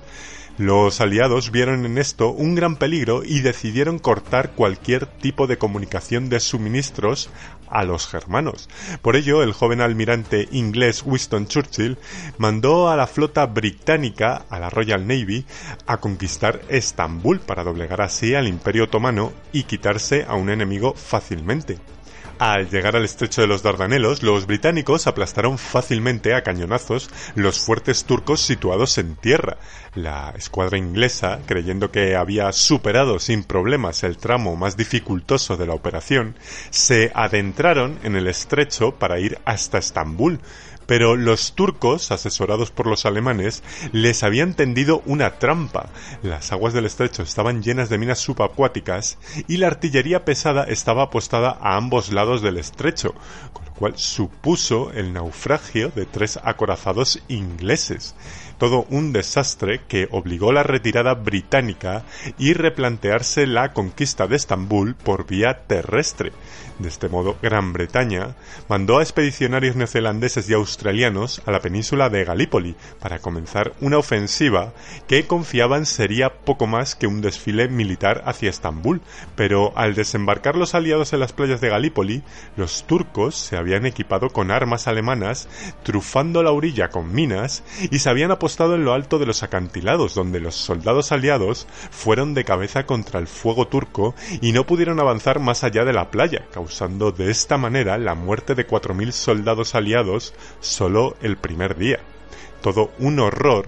Los aliados vieron en esto un gran peligro y decidieron cortar cualquier tipo de comunicación de suministros a los germanos. Por ello, el joven almirante inglés Winston Churchill mandó a la flota británica, a la Royal Navy, a conquistar Estambul para doblegar así al Imperio Otomano y quitarse a un enemigo fácilmente. Al llegar al estrecho de los Dardanelos, los británicos aplastaron fácilmente a cañonazos los fuertes turcos situados en tierra. La escuadra inglesa, creyendo que había superado sin problemas el tramo más dificultoso de la operación, se adentraron en el estrecho para ir hasta Estambul, pero los turcos, asesorados por los alemanes, les habían tendido una trampa. Las aguas del estrecho estaban llenas de minas subacuáticas y la artillería pesada estaba apostada a ambos lados del estrecho, con lo cual supuso el naufragio de tres acorazados ingleses todo un desastre que obligó la retirada británica y replantearse la conquista de Estambul por vía terrestre. De este modo, Gran Bretaña mandó a expedicionarios neozelandeses y australianos a la península de Galípoli para comenzar una ofensiva que confiaban sería poco más que un desfile militar hacia Estambul, pero al desembarcar los aliados en las playas de Galípoli, los turcos se habían equipado con armas alemanas, trufando la orilla con minas y se habían apostado en lo alto de los acantilados, donde los soldados aliados fueron de cabeza contra el fuego turco y no pudieron avanzar más allá de la playa, causando de esta manera la muerte de 4.000 soldados aliados solo el primer día. Todo un horror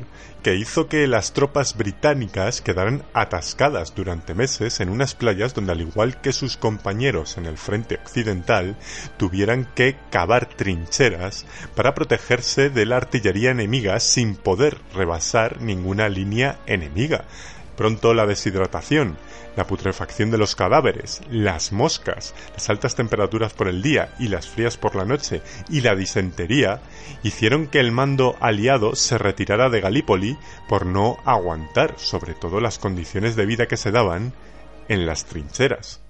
que hizo que las tropas británicas quedaran atascadas durante meses en unas playas donde al igual que sus compañeros en el frente occidental tuvieran que cavar trincheras para protegerse de la artillería enemiga sin poder rebasar ninguna línea enemiga. Pronto la deshidratación, la putrefacción de los cadáveres, las moscas, las altas temperaturas por el día y las frías por la noche y la disentería hicieron que el mando aliado se retirara de Galípoli por no aguantar sobre todo las condiciones de vida que se daban en las trincheras.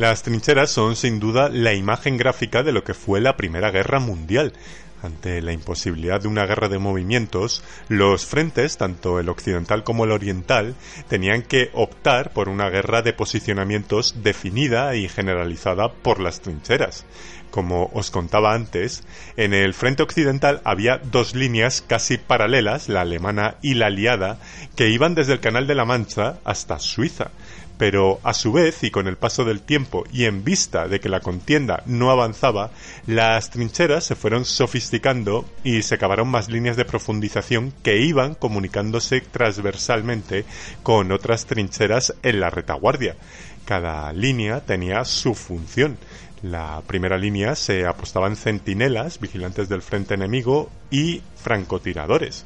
Las trincheras son sin duda la imagen gráfica de lo que fue la Primera Guerra Mundial. Ante la imposibilidad de una guerra de movimientos, los frentes, tanto el occidental como el oriental, tenían que optar por una guerra de posicionamientos definida y generalizada por las trincheras. Como os contaba antes, en el frente occidental había dos líneas casi paralelas, la alemana y la aliada, que iban desde el Canal de la Mancha hasta Suiza pero a su vez y con el paso del tiempo y en vista de que la contienda no avanzaba, las trincheras se fueron sofisticando y se cavaron más líneas de profundización que iban comunicándose transversalmente con otras trincheras en la retaguardia. Cada línea tenía su función. La primera línea se apostaban centinelas, vigilantes del frente enemigo y francotiradores.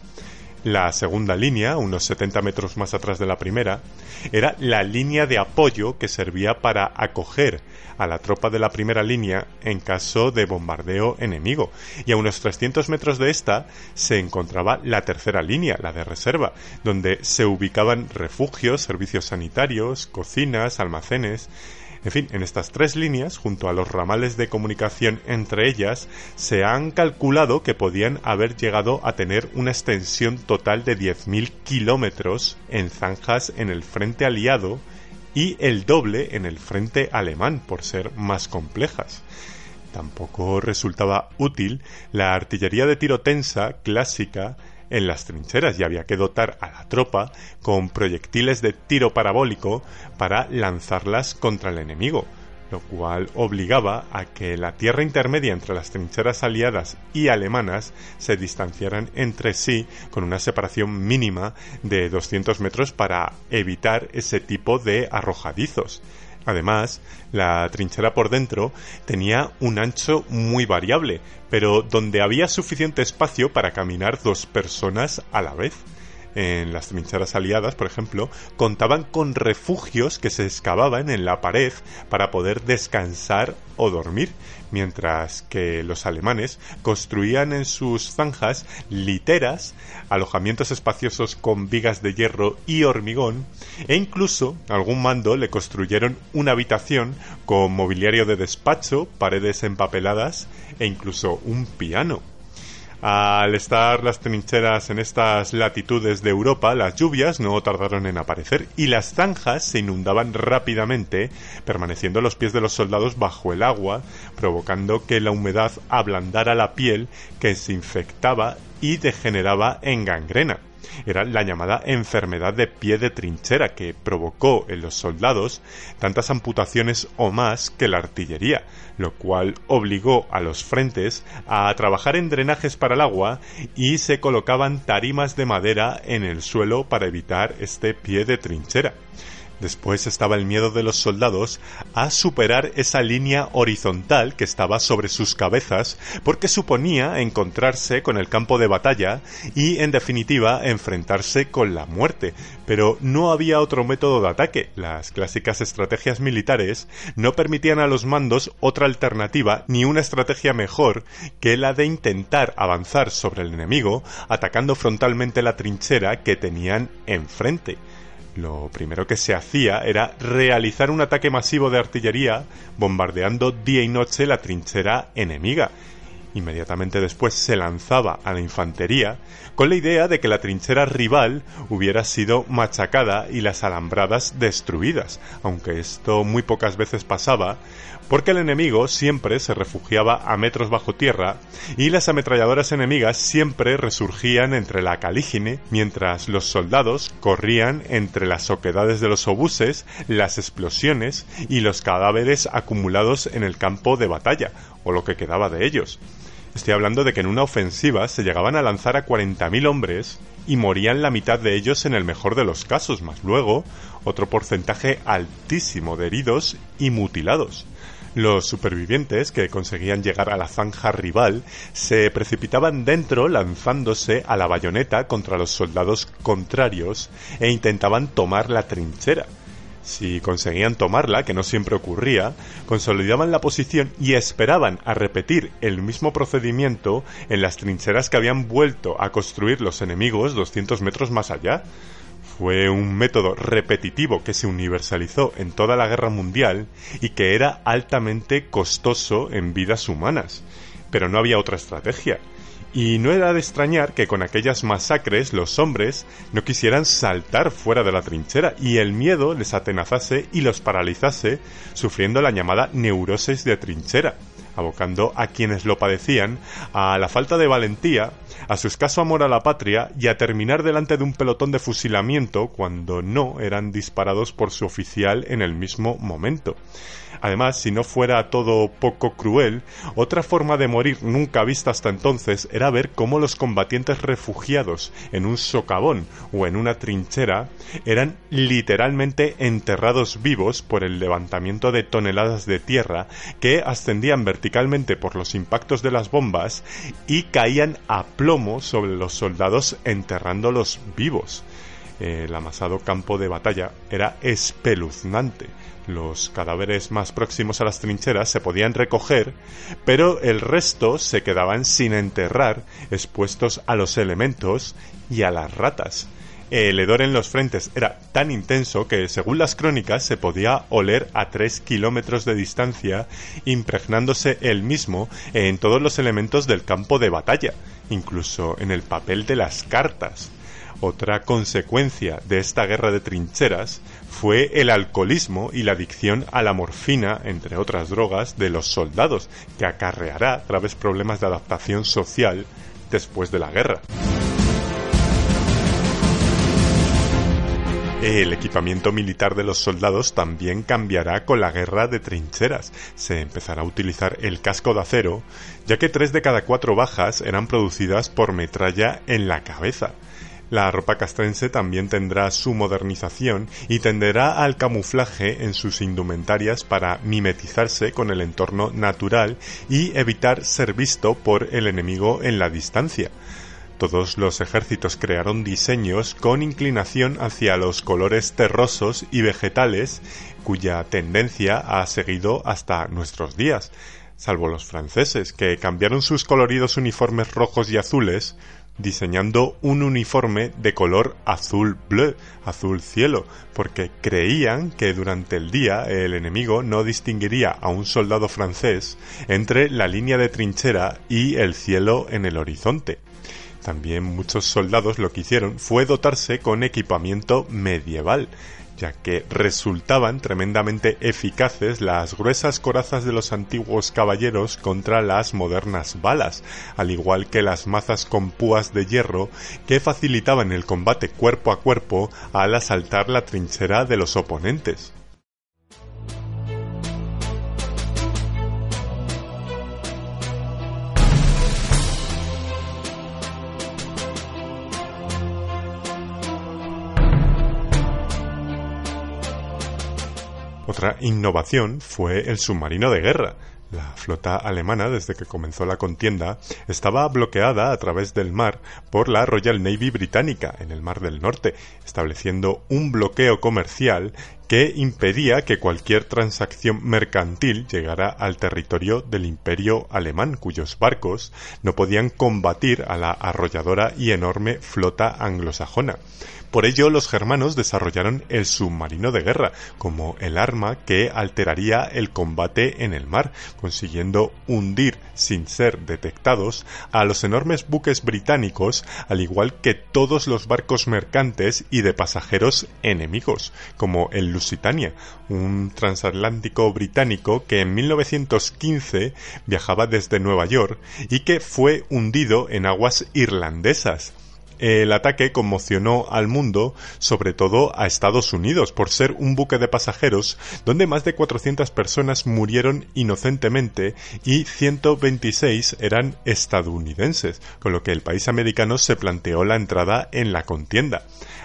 La segunda línea, unos 70 metros más atrás de la primera, era la línea de apoyo que servía para acoger a la tropa de la primera línea en caso de bombardeo enemigo. Y a unos 300 metros de esta se encontraba la tercera línea, la de reserva, donde se ubicaban refugios, servicios sanitarios, cocinas, almacenes, en fin, en estas tres líneas, junto a los ramales de comunicación entre ellas, se han calculado que podían haber llegado a tener una extensión total de 10.000 kilómetros en zanjas en el frente aliado y el doble en el frente alemán, por ser más complejas. Tampoco resultaba útil la artillería de tiro tensa clásica en las trincheras y había que dotar a la tropa con proyectiles de tiro parabólico para lanzarlas contra el enemigo, lo cual obligaba a que la tierra intermedia entre las trincheras aliadas y alemanas se distanciaran entre sí con una separación mínima de 200 metros para evitar ese tipo de arrojadizos. Además, la trinchera por dentro tenía un ancho muy variable, pero donde había suficiente espacio para caminar dos personas a la vez. En las trincheras aliadas, por ejemplo, contaban con refugios que se excavaban en la pared para poder descansar o dormir, mientras que los alemanes construían en sus zanjas literas, alojamientos espaciosos con vigas de hierro y hormigón, e incluso algún mando le construyeron una habitación con mobiliario de despacho, paredes empapeladas e incluso un piano Al estar las trincheras en estas latitudes de Europa, las lluvias no tardaron en aparecer y las zanjas se inundaban rápidamente, permaneciendo los pies de los soldados bajo el agua, provocando que la humedad ablandara la piel que se infectaba y degeneraba en gangrena era la llamada enfermedad de pie de trinchera que provocó en los soldados tantas amputaciones o más que la artillería, lo cual obligó a los frentes a trabajar en drenajes para el agua y se colocaban tarimas de madera en el suelo para evitar este pie de trinchera. Después estaba el miedo de los soldados a superar esa línea horizontal que estaba sobre sus cabezas porque suponía encontrarse con el campo de batalla y en definitiva enfrentarse con la muerte. Pero no había otro método de ataque. Las clásicas estrategias militares no permitían a los mandos otra alternativa ni una estrategia mejor que la de intentar avanzar sobre el enemigo atacando frontalmente la trinchera que tenían enfrente lo primero que se hacía era realizar un ataque masivo de artillería bombardeando día y noche la trinchera enemiga. Inmediatamente después se lanzaba a la infantería con la idea de que la trinchera rival hubiera sido machacada y las alambradas destruidas, aunque esto muy pocas veces pasaba, porque el enemigo siempre se refugiaba a metros bajo tierra y las ametralladoras enemigas siempre resurgían entre la calígine mientras los soldados corrían entre las oquedades de los obuses, las explosiones y los cadáveres acumulados en el campo de batalla, o lo que quedaba de ellos. Estoy hablando de que en una ofensiva se llegaban a lanzar a 40.000 hombres y morían la mitad de ellos en el mejor de los casos, más luego otro porcentaje altísimo de heridos y mutilados. Los supervivientes que conseguían llegar a la zanja rival se precipitaban dentro lanzándose a la bayoneta contra los soldados contrarios e intentaban tomar la trinchera. Si conseguían tomarla, que no siempre ocurría, consolidaban la posición y esperaban a repetir el mismo procedimiento en las trincheras que habían vuelto a construir los enemigos 200 metros más allá. Fue un método repetitivo que se universalizó en toda la guerra mundial y que era altamente costoso en vidas humanas. Pero no había otra estrategia. Y no era de extrañar que con aquellas masacres los hombres no quisieran saltar fuera de la trinchera y el miedo les atenazase y los paralizase, sufriendo la llamada neurosis de trinchera, abocando a quienes lo padecían a la falta de valentía a su escaso amor a la patria y a terminar delante de un pelotón de fusilamiento cuando no eran disparados por su oficial en el mismo momento. Además, si no fuera todo poco cruel, otra forma de morir nunca vista hasta entonces era ver cómo los combatientes refugiados en un socavón o en una trinchera eran literalmente enterrados vivos por el levantamiento de toneladas de tierra que ascendían verticalmente por los impactos de las bombas y caían a plomo sobre los soldados enterrándolos vivos. El amasado campo de batalla era espeluznante los cadáveres más próximos a las trincheras se podían recoger, pero el resto se quedaban sin enterrar, expuestos a los elementos y a las ratas. El hedor en los frentes era tan intenso que, según las crónicas, se podía oler a tres kilómetros de distancia, impregnándose el mismo en todos los elementos del campo de batalla, incluso en el papel de las cartas. Otra consecuencia de esta guerra de trincheras fue el alcoholismo y la adicción a la morfina, entre otras drogas, de los soldados, que acarreará graves problemas de adaptación social después de la guerra. El equipamiento militar de los soldados también cambiará con la guerra de trincheras. Se empezará a utilizar el casco de acero, ya que tres de cada cuatro bajas eran producidas por metralla en la cabeza. La ropa castrense también tendrá su modernización y tenderá al camuflaje en sus indumentarias para mimetizarse con el entorno natural y evitar ser visto por el enemigo en la distancia. Todos los ejércitos crearon diseños con inclinación hacia los colores terrosos y vegetales, cuya tendencia ha seguido hasta nuestros días, salvo los franceses, que cambiaron sus coloridos uniformes rojos y azules diseñando un uniforme de color azul bleu, azul cielo, porque creían que durante el día el enemigo no distinguiría a un soldado francés entre la línea de trinchera y el cielo en el horizonte. También muchos soldados lo que hicieron fue dotarse con equipamiento medieval, ya que resultaban tremendamente eficaces las gruesas corazas de los antiguos caballeros contra las modernas balas, al igual que las mazas con púas de hierro que facilitaban el combate cuerpo a cuerpo al asaltar la trinchera de los oponentes. Otra innovación fue el submarino de guerra. La flota alemana, desde que comenzó la contienda, estaba bloqueada a través del mar por la Royal Navy británica en el Mar del Norte, estableciendo un bloqueo comercial que impedía que cualquier transacción mercantil llegara al territorio del imperio alemán, cuyos barcos no podían combatir a la arrolladora y enorme flota anglosajona. Por ello, los germanos desarrollaron el submarino de guerra como el arma que alteraría el combate en el mar, consiguiendo hundir sin ser detectados a los enormes buques británicos, al igual que todos los barcos mercantes y de pasajeros enemigos, como el Lusitania, un transatlántico británico que en 1915 viajaba desde Nueva York y que fue hundido en aguas irlandesas el ataque conmocionó al mundo, sobre todo a Estados Unidos, por ser un buque de pasajeros donde más de 400 personas murieron inocentemente y 126 eran estadounidenses, con lo que el país americano se planteó la entrada en la contienda.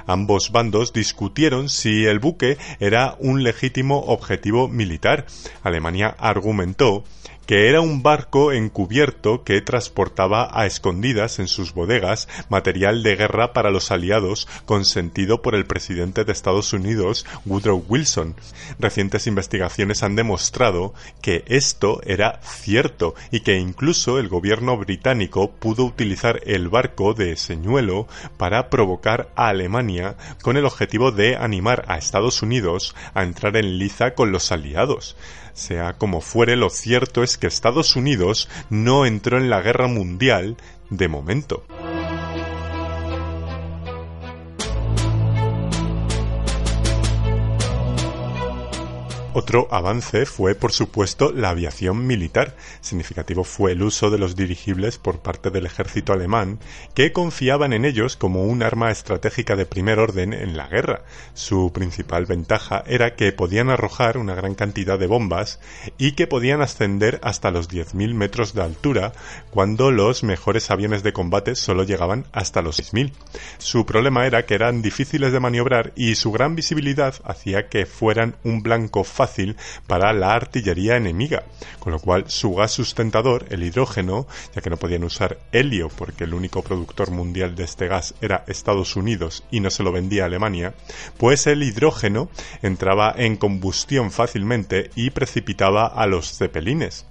Ambos bandos discutieron si el buque era un legítimo objetivo militar. Alemania argumentó que era un barco encubierto que transportaba a escondidas en sus bodegas material de guerra para los aliados consentido por el presidente de Estados Unidos, Woodrow Wilson. Recientes investigaciones han demostrado que esto era cierto y que incluso el gobierno británico pudo utilizar el barco de señuelo para provocar a Alemania con el objetivo de animar a Estados Unidos a entrar en liza con los aliados. Sea como fuere, lo cierto es que Estados Unidos no entró en la guerra mundial de momento. Otro avance fue, por supuesto, la aviación militar. Significativo fue el uso de los dirigibles por parte del ejército alemán, que confiaban en ellos como un arma estratégica de primer orden en la guerra. Su principal ventaja era que podían arrojar una gran cantidad de bombas y que podían ascender hasta los 10.000 metros de altura, cuando los mejores aviones de combate solo llegaban hasta los 6.000. Su problema era que eran difíciles de maniobrar y su gran visibilidad hacía que fueran un blanco fácil para la artillería enemiga, con lo cual su gas sustentador, el hidrógeno, ya que no podían usar helio porque el único productor mundial de este gas era Estados Unidos y no se lo vendía Alemania, pues el hidrógeno entraba en combustión fácilmente y precipitaba a los cepelines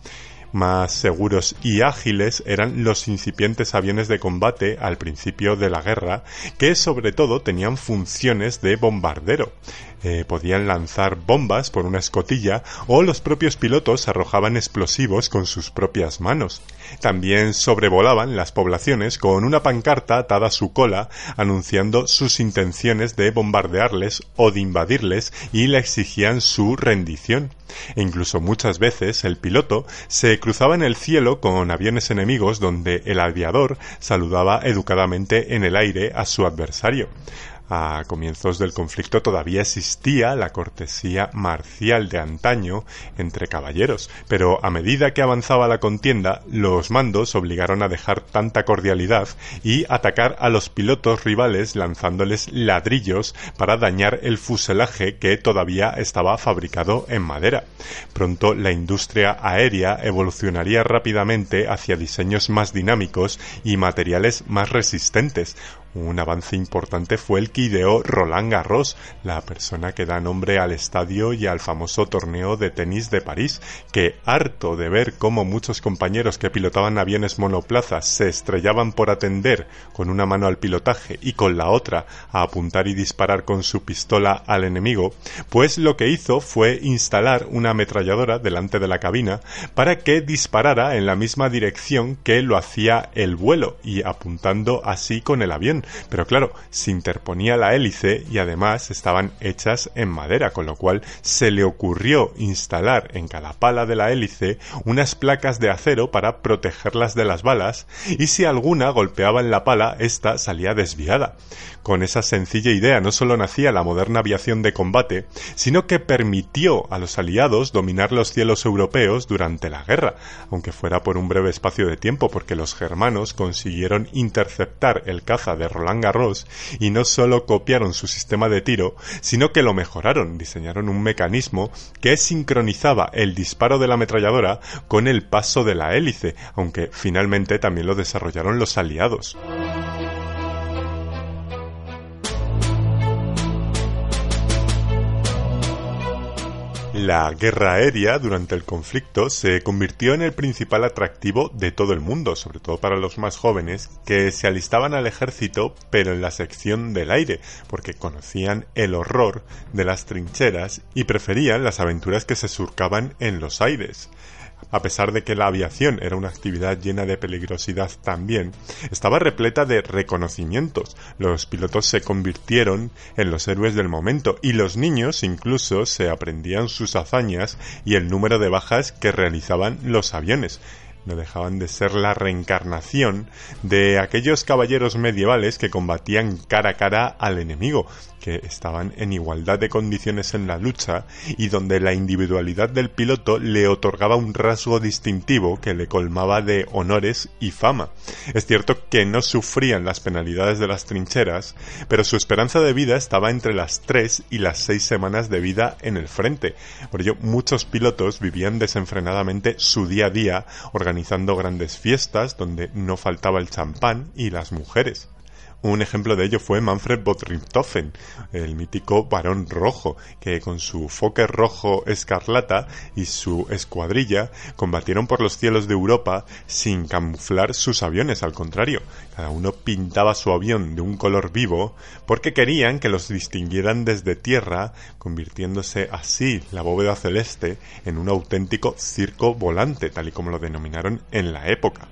más seguros y ágiles eran los incipientes aviones de combate al principio de la guerra, que sobre todo tenían funciones de bombardero. Eh, podían lanzar bombas por una escotilla o los propios pilotos arrojaban explosivos con sus propias manos. También sobrevolaban las poblaciones con una pancarta atada a su cola anunciando sus intenciones de bombardearles o de invadirles y le exigían su rendición. E incluso muchas veces el piloto se cruzaba en el cielo con aviones enemigos donde el aviador saludaba educadamente en el aire a su adversario. A comienzos del conflicto todavía existía la cortesía marcial de antaño entre caballeros, pero a medida que avanzaba la contienda, los mandos obligaron a dejar tanta cordialidad y atacar a los pilotos rivales lanzándoles ladrillos para dañar el fuselaje que todavía estaba fabricado en madera. Pronto la industria aérea evolucionaría rápidamente hacia diseños más dinámicos y materiales más resistentes, Un avance importante fue el que ideó Roland Garros, la persona que da nombre al estadio y al famoso torneo de tenis de París, que harto de ver cómo muchos compañeros que pilotaban aviones monoplazas se estrellaban por atender con una mano al pilotaje y con la otra a apuntar y disparar con su pistola al enemigo, pues lo que hizo fue instalar una ametralladora delante de la cabina para que disparara en la misma dirección que lo hacía el vuelo y apuntando así con el avión pero claro, se interponía la hélice y además estaban hechas en madera, con lo cual se le ocurrió instalar en cada pala de la hélice unas placas de acero para protegerlas de las balas y si alguna golpeaba en la pala, ésta salía desviada. Con esa sencilla idea no solo nacía la moderna aviación de combate, sino que permitió a los aliados dominar los cielos europeos durante la guerra, aunque fuera por un breve espacio de tiempo, porque los germanos consiguieron interceptar el caza de Roland Garros y no solo copiaron su sistema de tiro, sino que lo mejoraron, diseñaron un mecanismo que sincronizaba el disparo de la ametralladora con el paso de la hélice, aunque finalmente también lo desarrollaron los aliados. La guerra aérea durante el conflicto se convirtió en el principal atractivo de todo el mundo, sobre todo para los más jóvenes, que se alistaban al ejército pero en la sección del aire, porque conocían el horror de las trincheras y preferían las aventuras que se surcaban en los aires a pesar de que la aviación era una actividad llena de peligrosidad también, estaba repleta de reconocimientos. Los pilotos se convirtieron en los héroes del momento y los niños incluso se aprendían sus hazañas y el número de bajas que realizaban los aviones no dejaban de ser la reencarnación de aquellos caballeros medievales que combatían cara a cara al enemigo, que estaban en igualdad de condiciones en la lucha y donde la individualidad del piloto le otorgaba un rasgo distintivo que le colmaba de honores y fama. Es cierto que no sufrían las penalidades de las trincheras, pero su esperanza de vida estaba entre las tres y las seis semanas de vida en el frente. Por ello, muchos pilotos vivían desenfrenadamente su día a día organizando grandes fiestas donde no faltaba el champán y las mujeres. Un ejemplo de ello fue Manfred von Richthofen, el mítico varón rojo, que con su foque rojo escarlata y su escuadrilla combatieron por los cielos de Europa sin camuflar sus aviones, al contrario, cada uno pintaba su avión de un color vivo porque querían que los distinguieran desde tierra, convirtiéndose así la bóveda celeste en un auténtico circo volante, tal y como lo denominaron en la época.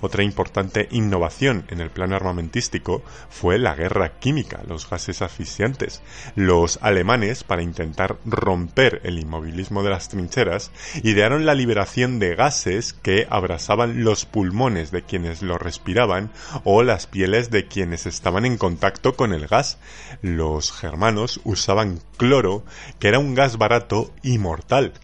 Otra importante innovación en el plano armamentístico fue la guerra química, los gases asfixiantes. Los alemanes, para intentar romper el inmovilismo de las trincheras, idearon la liberación de gases que abrasaban los pulmones de quienes lo respiraban o las pieles de quienes estaban en contacto con el gas. Los germanos usaban cloro, que era un gas barato y mortal.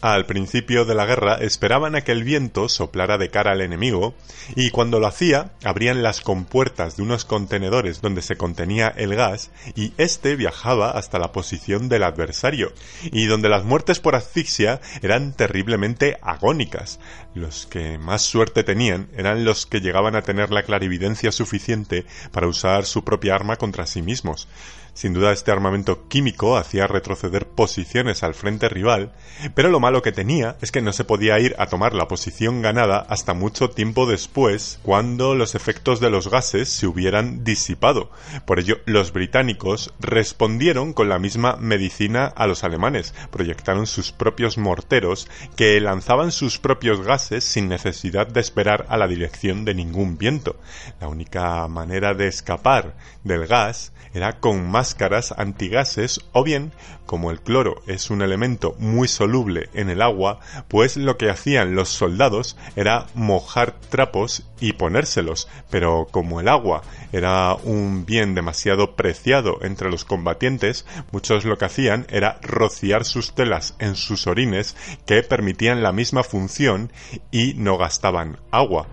Al principio de la guerra esperaban a que el viento soplara de cara al enemigo y cuando lo hacía abrían las compuertas de unos contenedores donde se contenía el gas y éste viajaba hasta la posición del adversario y donde las muertes por asfixia eran terriblemente agónicas. Los que más suerte tenían eran los que llegaban a tener la clarividencia suficiente para usar su propia arma contra sí mismos. Sin duda este armamento químico hacía retroceder posiciones al frente rival, pero lo malo que tenía es que no se podía ir a tomar la posición ganada hasta mucho tiempo después, cuando los efectos de los gases se hubieran disipado. Por ello, los británicos respondieron con la misma medicina a los alemanes, proyectaron sus propios morteros que lanzaban sus propios gases sin necesidad de esperar a la dirección de ningún viento. La única manera de escapar del gas era con máscaras antigases o bien, como el cloro es un elemento muy soluble en el agua, pues lo que hacían los soldados era mojar trapos y ponérselos, pero como el agua era un bien demasiado preciado entre los combatientes, muchos lo que hacían era rociar sus telas en sus orines que permitían la misma función y no gastaban agua.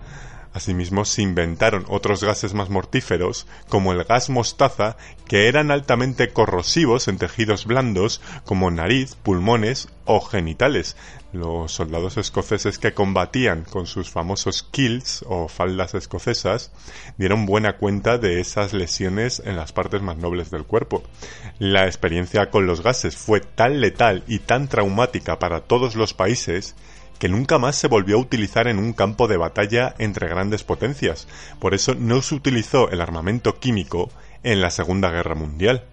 Asimismo, se inventaron otros gases más mortíferos, como el gas mostaza, que eran altamente corrosivos en tejidos blandos como nariz, pulmones o genitales. Los soldados escoceses que combatían con sus famosos kilts o faldas escocesas dieron buena cuenta de esas lesiones en las partes más nobles del cuerpo. La experiencia con los gases fue tan letal y tan traumática para todos los países que nunca más se volvió a utilizar en un campo de batalla entre grandes potencias. Por eso no se utilizó el armamento químico en la Segunda Guerra Mundial.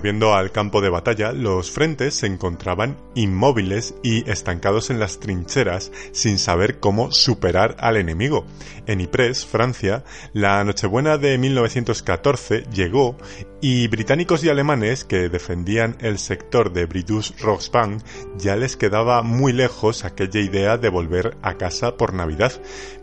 Volviendo al campo de batalla, los frentes se encontraban inmóviles y estancados en las trincheras sin saber cómo superar al enemigo. En Ypres, Francia, la Nochebuena de 1914 llegó y británicos y alemanes que defendían el sector de Bridus Roxbank ya les quedaba muy lejos aquella idea de volver a casa por Navidad.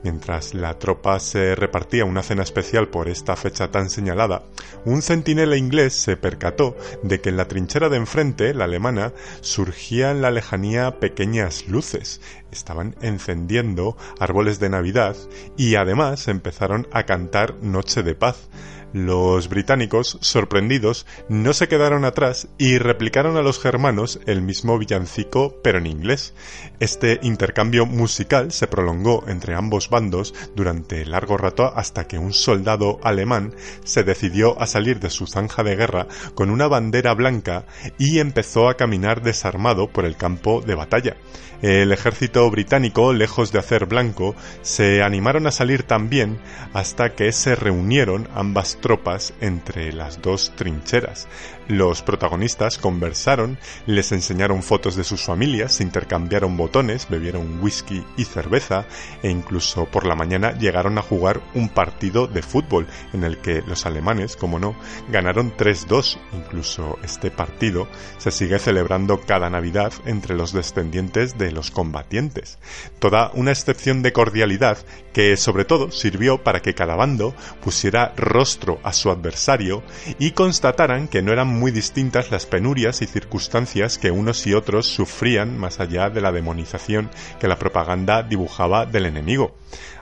Mientras la tropa se repartía una cena especial por esta fecha tan señalada, un centinela inglés se percató de que en la trinchera de enfrente, la alemana, surgían en la lejanía pequeñas luces. Estaban encendiendo árboles de Navidad y además empezaron a cantar Noche de Paz. Los británicos, sorprendidos, no se quedaron atrás y replicaron a los germanos el mismo villancico pero en inglés. Este intercambio musical se prolongó entre ambos bandos durante largo rato hasta que un soldado alemán se decidió a salir de su zanja de guerra con una bandera blanca y empezó a caminar desarmado por el campo de batalla. El ejército británico, lejos de hacer blanco, se animaron a salir también hasta que se reunieron ambas tropas entre las dos trincheras. Los protagonistas conversaron, les enseñaron fotos de sus familias, intercambiaron botones, bebieron whisky y cerveza e incluso por la mañana llegaron a jugar un partido de fútbol en el que los alemanes, como no, ganaron 3-2. Incluso este partido se sigue celebrando cada Navidad entre los descendientes de los combatientes. Toda una excepción de cordialidad que sobre todo sirvió para que cada bando pusiera rostro a su adversario y constataran que no eran muy distintas las penurias y circunstancias que unos y otros sufrían más allá de la demonización que la propaganda dibujaba del enemigo.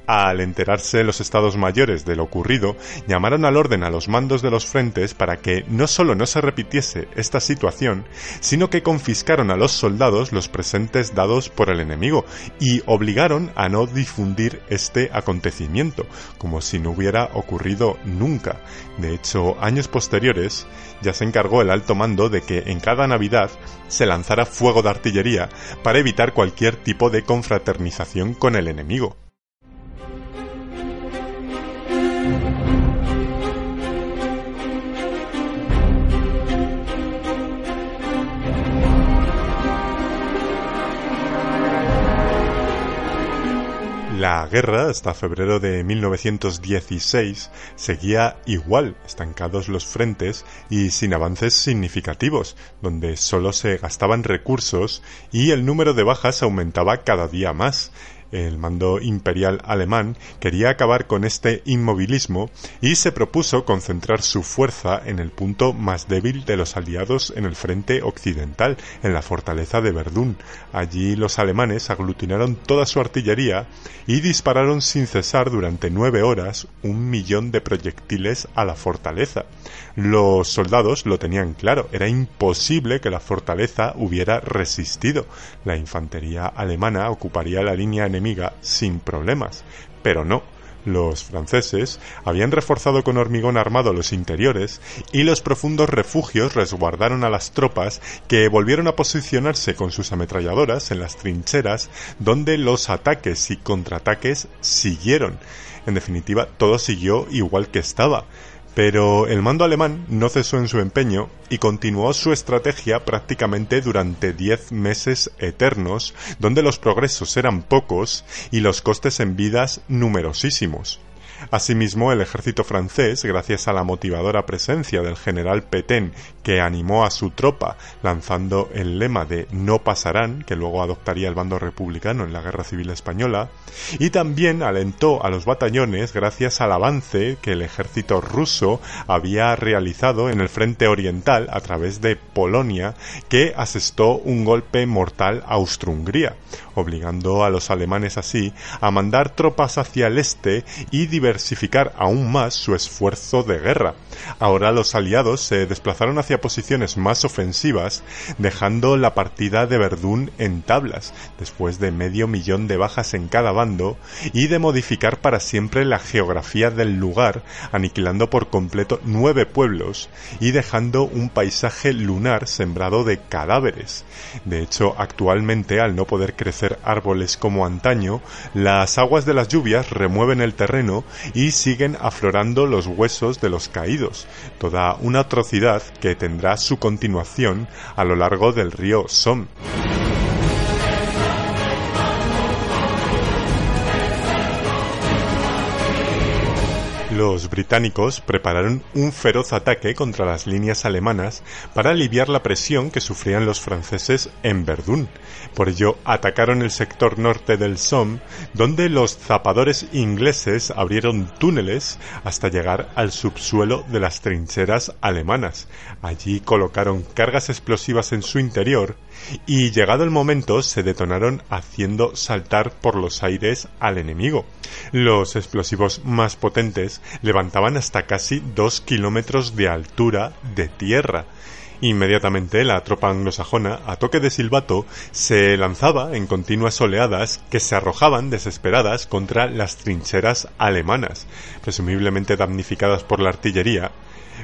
Al enterarse los estados mayores de lo ocurrido, llamaron al orden a los mandos de los frentes para que no solo no se repitiese esta situación, sino que confiscaron a los soldados los presentes dados por el enemigo y obligaron a no difundir este acontecimiento, como si no hubiera ocurrido nunca. De hecho, años posteriores ya se encargó el alto mando de que en cada Navidad se lanzara fuego de artillería para evitar cualquier tipo de confraternización con el enemigo. La guerra, hasta febrero de 1916, seguía igual, estancados los frentes y sin avances significativos, donde solo se gastaban recursos y el número de bajas aumentaba cada día más. El mando imperial alemán quería acabar con este inmovilismo y se propuso concentrar su fuerza en el punto más débil de los aliados en el frente occidental, en la fortaleza de Verdún. Allí los alemanes aglutinaron toda su artillería y dispararon sin cesar durante nueve horas un millón de proyectiles a la fortaleza. Los soldados lo tenían claro, era imposible que la fortaleza hubiera resistido. La infantería alemana ocuparía la línea enemiga sin problemas, pero no. Los franceses habían reforzado con hormigón armado los interiores y los profundos refugios resguardaron a las tropas que volvieron a posicionarse con sus ametralladoras en las trincheras donde los ataques y contraataques siguieron. En definitiva, todo siguió igual que estaba. Pero el mando alemán no cesó en su empeño y continuó su estrategia prácticamente durante diez meses eternos, donde los progresos eran pocos y los costes en vidas numerosísimos. Asimismo, el ejército francés, gracias a la motivadora presencia del general Petain, que animó a su tropa lanzando el lema de no pasarán, que luego adoptaría el bando republicano en la Guerra Civil Española, y también alentó a los batallones gracias al avance que el ejército ruso había realizado en el frente oriental a través de Polonia, que asestó un golpe mortal a Austro-Hungría, obligando a los alemanes así a mandar tropas hacia el este y diversificar aún más su esfuerzo de guerra. Ahora los aliados se desplazaron hacia posiciones más ofensivas, dejando la partida de Verdún en tablas, después de medio millón de bajas en cada bando, y de modificar para siempre la geografía del lugar, aniquilando por completo nueve pueblos y dejando un paisaje lunar sembrado de cadáveres. De hecho, actualmente, al no poder crecer árboles como antaño, las aguas de las lluvias remueven el terreno y siguen aflorando los huesos de los caídos, toda una atrocidad que tendrá su continuación a lo largo del río Somme. Los británicos prepararon un feroz ataque contra las líneas alemanas para aliviar la presión que sufrían los franceses en Verdún. Por ello atacaron el sector norte del Somme, donde los zapadores ingleses abrieron túneles hasta llegar al subsuelo de las trincheras alemanas. Allí colocaron cargas explosivas en su interior y llegado el momento se detonaron haciendo saltar por los aires al enemigo. Los explosivos más potentes levantaban hasta casi dos kilómetros de altura de tierra. Inmediatamente la tropa anglosajona, a toque de silbato, se lanzaba en continuas oleadas que se arrojaban desesperadas contra las trincheras alemanas, presumiblemente damnificadas por la artillería,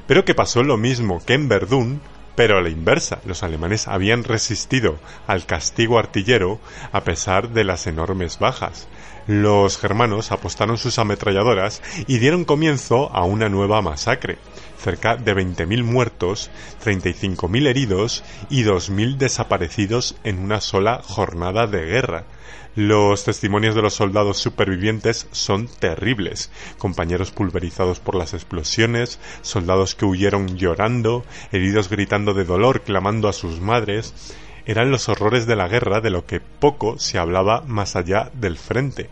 pero que pasó lo mismo que en Verdún pero a la inversa, los alemanes habían resistido al castigo artillero a pesar de las enormes bajas. Los germanos apostaron sus ametralladoras y dieron comienzo a una nueva masacre. Cerca de 20.000 muertos, 35.000 heridos y 2.000 desaparecidos en una sola jornada de guerra. Los testimonios de los soldados supervivientes son terribles. Compañeros pulverizados por las explosiones, soldados que huyeron llorando, heridos gritando de dolor, clamando a sus madres. Eran los horrores de la guerra de lo que poco se hablaba más allá del frente.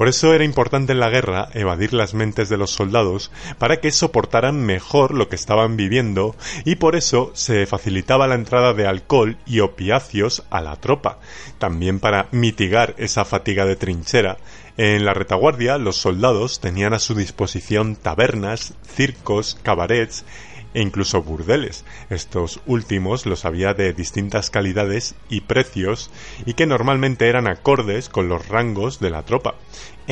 Por eso era importante en la guerra evadir las mentes de los soldados para que soportaran mejor lo que estaban viviendo y por eso se facilitaba la entrada de alcohol y opiáceos a la tropa, también para mitigar esa fatiga de trinchera. En la retaguardia los soldados tenían a su disposición tabernas, circos, cabarets e incluso burdeles. Estos últimos los había de distintas calidades y precios y que normalmente eran acordes con los rangos de la tropa.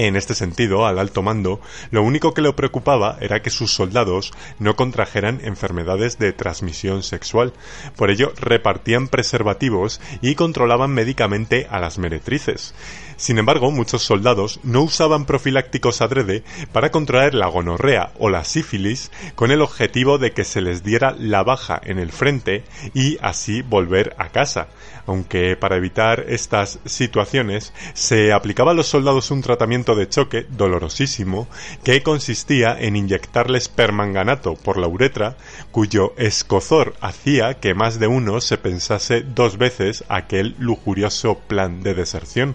En este sentido, al alto mando, lo único que le preocupaba era que sus soldados no contrajeran enfermedades de transmisión sexual. Por ello, repartían preservativos y controlaban médicamente a las meretrices. Sin embargo, muchos soldados no usaban profilácticos adrede para contraer la gonorrea o la sífilis con el objetivo de que se les diera la baja en el frente y así volver a casa. Aunque para evitar estas situaciones se aplicaba a los soldados un tratamiento de choque dolorosísimo que consistía en inyectarles permanganato por la uretra, cuyo escozor hacía que más de uno se pensase dos veces aquel lujurioso plan de deserción.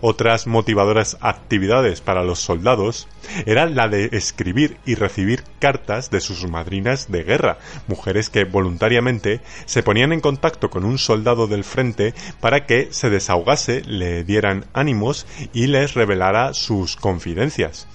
Otras motivadoras actividades para los soldados era la de escribir y recibir cartas de sus madrinas de guerra, mujeres que voluntariamente se ponían en contacto con un soldado del frente para que se desahogase, le dieran ánimos y les revelara sus confidencias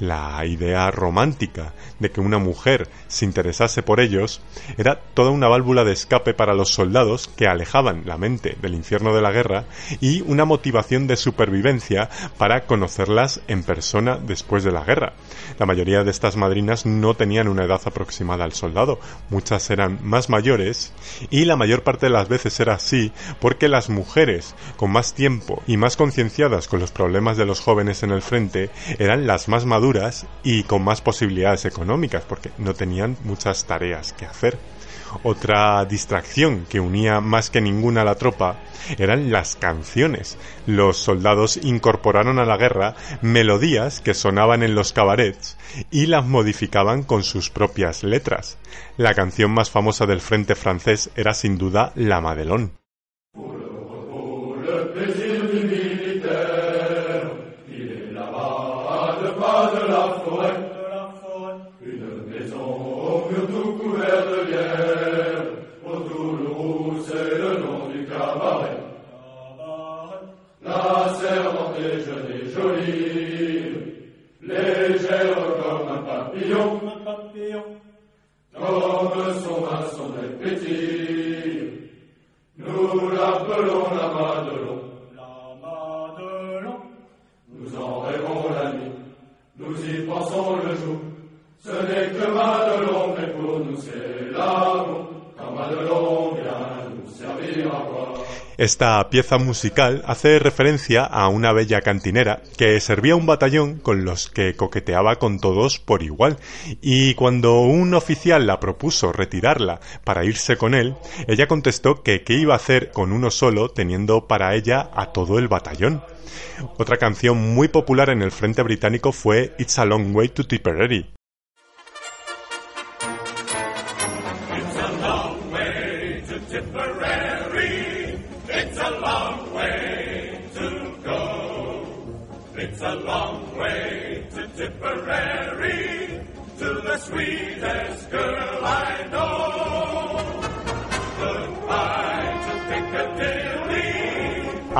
la idea romántica de que una mujer se interesase por ellos era toda una válvula de escape para los soldados que alejaban la mente del infierno de la guerra y una motivación de supervivencia para conocerlas en persona después de la guerra. La mayoría de estas madrinas no tenían una edad aproximada al soldado, muchas eran más mayores y la mayor parte de las veces era así porque las mujeres con más tiempo y más concienciadas con los problemas de los jóvenes en el frente eran las más maduras y con más posibilidades económicas porque no tenían muchas tareas que hacer. Otra distracción que unía más que ninguna a la tropa eran las canciones. Los soldados incorporaron a la guerra melodías que sonaban en los cabarets y las modificaban con sus propias letras. La canción más famosa del frente francés era sin duda La Madelón. Esta pieza musical hace referencia a una bella cantinera que servía un batallón con los que coqueteaba con todos por igual y cuando un oficial la propuso retirarla para irse con él, ella contestó que qué iba a hacer con uno solo teniendo para ella a todo el batallón. Otra canción muy popular en el frente británico fue It's a Long Way to Tipperary,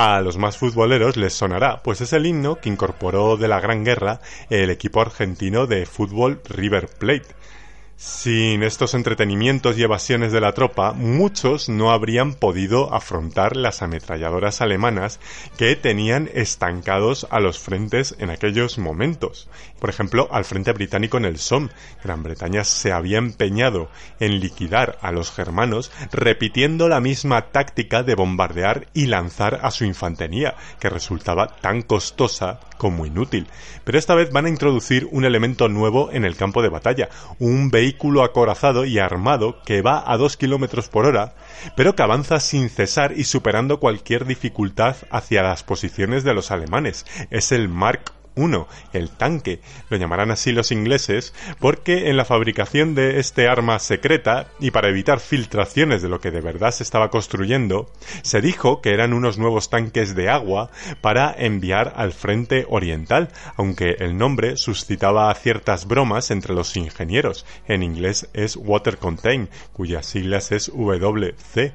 A los más futboleros les sonará, pues es el himno que incorporó de la Gran Guerra el equipo argentino de fútbol River Plate, sin estos entretenimientos y evasiones de la tropa, muchos no habrían podido afrontar las ametralladoras alemanas que tenían estancados a los frentes en aquellos momentos. Por ejemplo, al frente británico en el Somme, Gran Bretaña se había empeñado en liquidar a los germanos repitiendo la misma táctica de bombardear y lanzar a su infantería, que resultaba tan costosa como inútil. Pero esta vez van a introducir un elemento nuevo en el campo de batalla, un vehículo acorazado y armado que va a 2 kilómetros por hora, pero que avanza sin cesar y superando cualquier dificultad hacia las posiciones de los alemanes. Es el Mark uno, el tanque. Lo llamarán así los ingleses porque en la fabricación de este arma secreta y para evitar filtraciones de lo que de verdad se estaba construyendo, se dijo que eran unos nuevos tanques de agua para enviar al frente oriental, aunque el nombre suscitaba ciertas bromas entre los ingenieros. En inglés es Water Contain, cuyas siglas es WC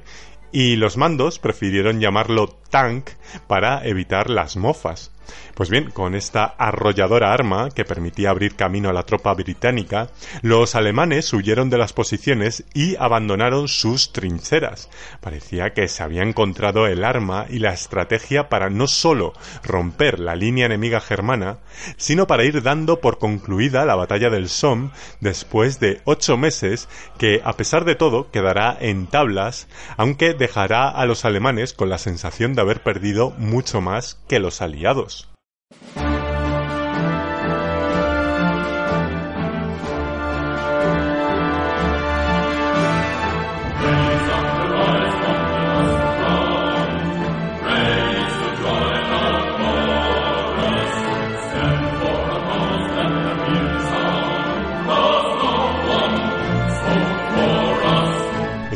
y los mandos prefirieron llamarlo tank para evitar las mofas. Pues bien, con esta arrolladora arma que permitía abrir camino a la tropa británica, los alemanes huyeron de las posiciones y abandonaron sus trincheras. Parecía que se había encontrado el arma y la estrategia para no solo romper la línea enemiga germana, sino para ir dando por concluida la batalla del Somme después de ocho meses que, a pesar de todo, quedará en tablas, aunque dejará a los alemanes con la sensación de haber perdido mucho más que los aliados.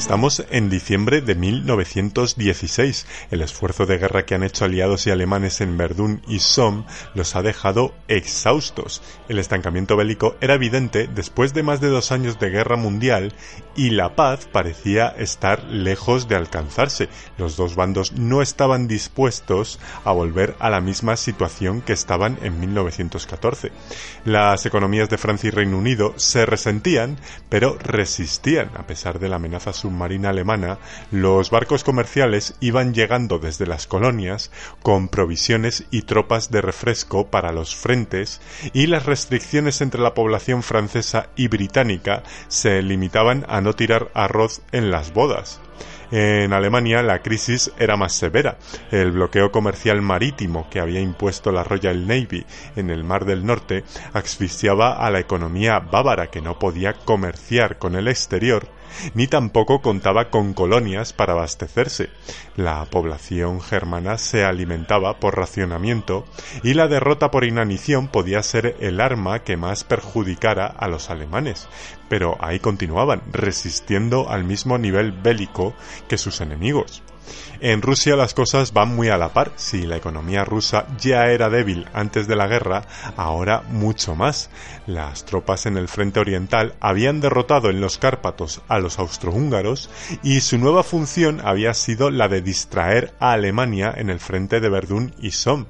Estamos en diciembre de 1916. El esfuerzo de guerra que han hecho aliados y alemanes en Verdún y Somme los ha dejado exhaustos. El estancamiento bélico era evidente después de más de dos años de guerra mundial y la paz parecía estar lejos de alcanzarse. Los dos bandos no estaban dispuestos a volver a la misma situación que estaban en 1914. Las economías de Francia y Reino Unido se resentían, pero resistían a pesar de la amenaza submarina alemana, los barcos comerciales iban llegando desde las colonias con provisiones y tropas de refresco para los frentes y las restricciones entre la población francesa y británica se limitaban a no tirar arroz en las bodas. En Alemania la crisis era más severa. El bloqueo comercial marítimo que había impuesto la Royal Navy en el Mar del Norte asfixiaba a la economía bávara que no podía comerciar con el exterior ni tampoco contaba con colonias para abastecerse. La población germana se alimentaba por racionamiento y la derrota por inanición podía ser el arma que más perjudicara a los alemanes. Pero ahí continuaban, resistiendo al mismo nivel bélico que sus enemigos. En Rusia las cosas van muy a la par. Si la economía rusa ya era débil antes de la guerra, ahora mucho más. Las tropas en el frente oriental habían derrotado en los Cárpatos a los austrohúngaros y su nueva función había sido la de distraer a Alemania en el frente de Verdún y Somme.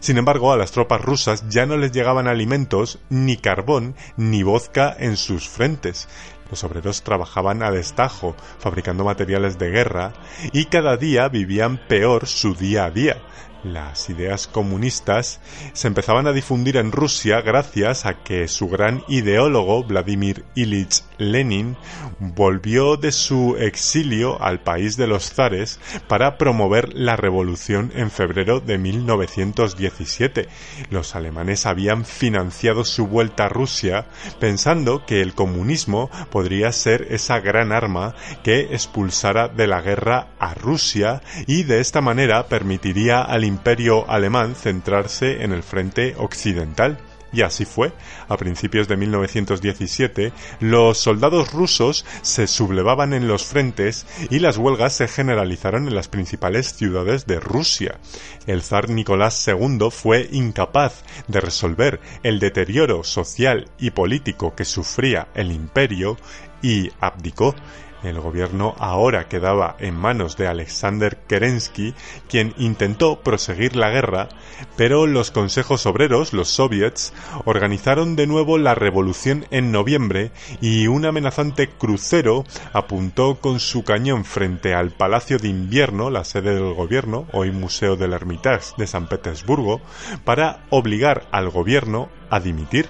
Sin embargo, a las tropas rusas ya no les llegaban alimentos, ni carbón, ni vodka en sus frentes. Los obreros trabajaban a destajo, fabricando materiales de guerra, y cada día vivían peor su día a día. Las ideas comunistas se empezaban a difundir en Rusia gracias a que su gran ideólogo Vladimir Ilich Lenin volvió de su exilio al país de los zares para promover la revolución en febrero de 1917. Los alemanes habían financiado su vuelta a Rusia pensando que el comunismo podría ser esa gran arma que expulsara de la guerra a Rusia y de esta manera permitiría al imperio alemán centrarse en el frente occidental. Y así fue. A principios de 1917, los soldados rusos se sublevaban en los frentes y las huelgas se generalizaron en las principales ciudades de Rusia. El zar Nicolás II fue incapaz de resolver el deterioro social y político que sufría el imperio y abdicó. El gobierno ahora quedaba en manos de Alexander Kerensky, quien intentó proseguir la guerra, pero los consejos obreros, los soviets, organizaron de nuevo la revolución en noviembre y un amenazante crucero apuntó con su cañón frente al Palacio de Invierno, la sede del gobierno, hoy Museo del Hermitage de San Petersburgo, para obligar al gobierno a dimitir.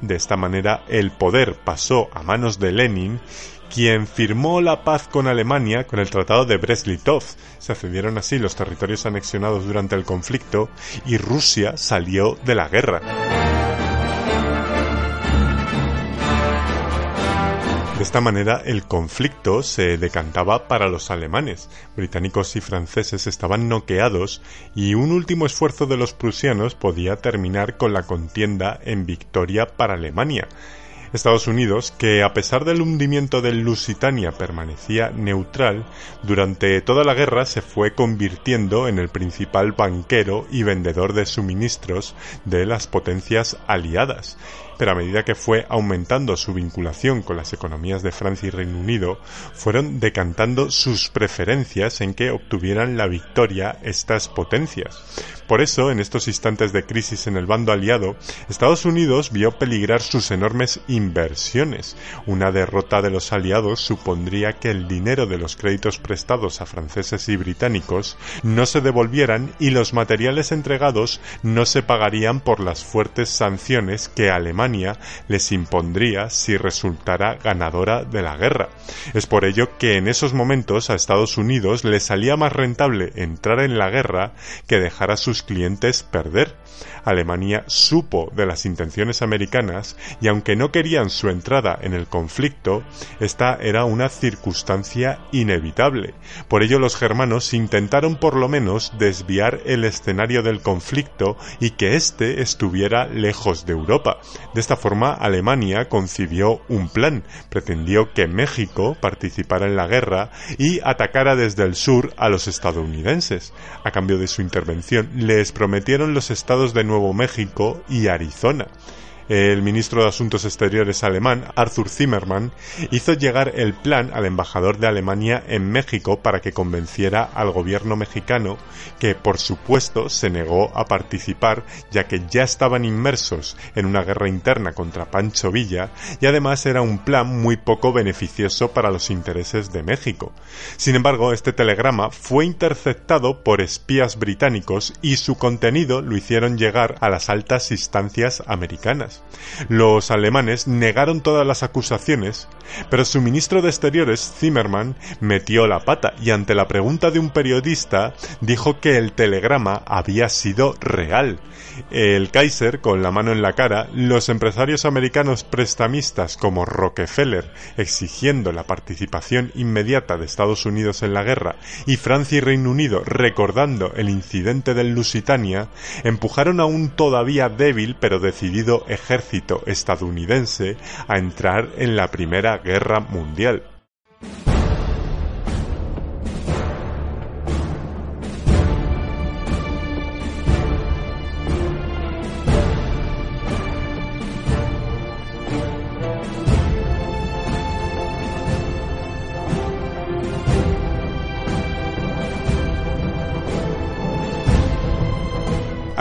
De esta manera el poder pasó a manos de Lenin quien firmó la paz con Alemania con el Tratado de Brest-Litov. Se cedieron así los territorios anexionados durante el conflicto y Rusia salió de la guerra. De esta manera el conflicto se decantaba para los alemanes. Británicos y franceses estaban noqueados y un último esfuerzo de los prusianos podía terminar con la contienda en victoria para Alemania. Estados Unidos, que a pesar del hundimiento del Lusitania permanecía neutral, durante toda la guerra se fue convirtiendo en el principal banquero y vendedor de suministros de las potencias aliadas pero a medida que fue aumentando su vinculación con las economías de Francia y Reino Unido, fueron decantando sus preferencias en que obtuvieran la victoria estas potencias. Por eso, en estos instantes de crisis en el bando aliado, Estados Unidos vio peligrar sus enormes inversiones. Una derrota de los aliados supondría que el dinero de los créditos prestados a franceses y británicos no se devolvieran y los materiales entregados no se pagarían por las fuertes sanciones que Alemania les impondría si resultara ganadora de la guerra. Es por ello que en esos momentos a Estados Unidos le salía más rentable entrar en la guerra que dejar a sus clientes perder. Alemania supo de las intenciones americanas y aunque no querían su entrada en el conflicto, esta era una circunstancia inevitable. Por ello los germanos intentaron por lo menos desviar el escenario del conflicto y que éste estuviera lejos de Europa. De esta forma, Alemania concibió un plan. Pretendió que México participara en la guerra y atacara desde el sur a los estadounidenses. A cambio de su intervención, les prometieron los estados de Nuevo México y Arizona el ministro de Asuntos Exteriores alemán, Arthur Zimmermann, hizo llegar el plan al embajador de Alemania en México para que convenciera al gobierno mexicano, que por supuesto se negó a participar ya que ya estaban inmersos en una guerra interna contra Pancho Villa y además era un plan muy poco beneficioso para los intereses de México. Sin embargo, este telegrama fue interceptado por espías británicos y su contenido lo hicieron llegar a las altas instancias americanas. Los alemanes negaron todas las acusaciones, pero su ministro de Exteriores, Zimmermann, metió la pata y ante la pregunta de un periodista dijo que el telegrama había sido real. El Kaiser, con la mano en la cara, los empresarios americanos prestamistas como Rockefeller exigiendo la participación inmediata de Estados Unidos en la guerra y Francia y Reino Unido recordando el incidente del Lusitania, empujaron a un todavía débil pero decidido ejército ejército estadounidense a entrar en la Primera Guerra Mundial.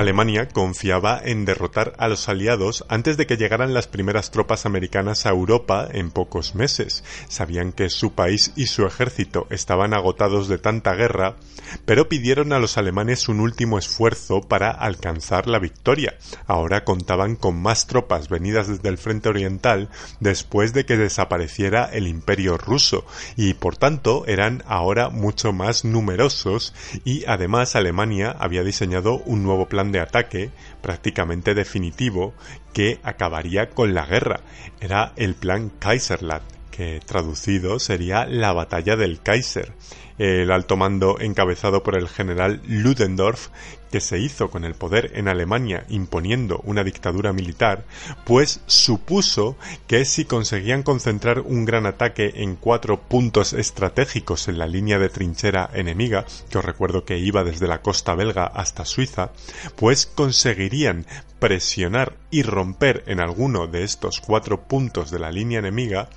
Alemania confiaba en derrotar a los aliados antes de que llegaran las primeras tropas americanas a Europa en pocos meses. Sabían que su país y su ejército estaban agotados de tanta guerra, pero pidieron a los alemanes un último esfuerzo para alcanzar la victoria. Ahora contaban con más tropas venidas desde el frente oriental después de que desapareciera el imperio ruso y por tanto eran ahora mucho más numerosos y además Alemania había diseñado un nuevo plan de ataque prácticamente definitivo que acabaría con la guerra. Era el plan Kaiserland, que traducido sería la batalla del Kaiser el alto mando encabezado por el general Ludendorff, que se hizo con el poder en Alemania imponiendo una dictadura militar, pues supuso que si conseguían concentrar un gran ataque en cuatro puntos estratégicos en la línea de trinchera enemiga, que os recuerdo que iba desde la costa belga hasta Suiza, pues conseguirían presionar y romper en alguno de estos cuatro puntos de la línea enemiga,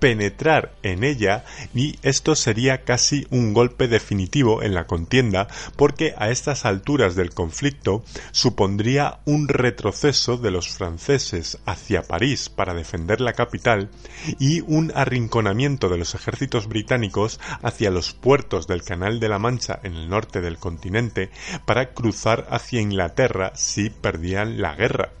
penetrar en ella y esto sería casi un golpe definitivo en la contienda porque a estas alturas del conflicto supondría un retroceso de los franceses hacia París para defender la capital y un arrinconamiento de los ejércitos británicos hacia los puertos del Canal de la Mancha en el norte del continente para cruzar hacia Inglaterra si perdían la guerra.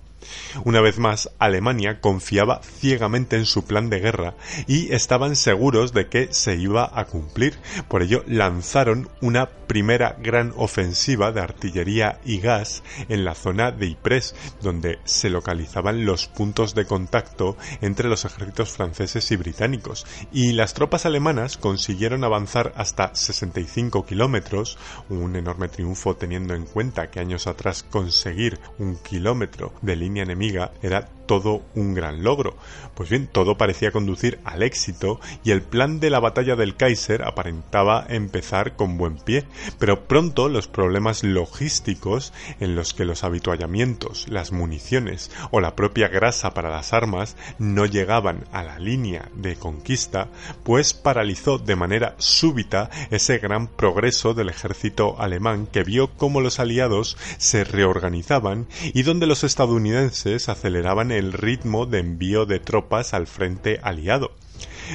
Una vez más, Alemania confiaba ciegamente en su plan de guerra y estaban seguros de que se iba a cumplir. Por ello, lanzaron una primera gran ofensiva de artillería y gas en la zona de Ypres, donde se localizaban los puntos de contacto entre los ejércitos franceses y británicos. Y las tropas alemanas consiguieron avanzar hasta 65 kilómetros, un enorme triunfo teniendo en cuenta que años atrás conseguir un kilómetro de línea enemiga era todo un gran logro. Pues bien, todo parecía conducir al éxito y el plan de la batalla del Kaiser aparentaba empezar con buen pie, pero pronto los problemas logísticos en los que los habituallamientos, las municiones o la propia grasa para las armas no llegaban a la línea de conquista, pues paralizó de manera súbita ese gran progreso del ejército alemán que vio cómo los aliados se reorganizaban y donde los estadounidenses aceleraban el ritmo de envío de tropas al frente aliado.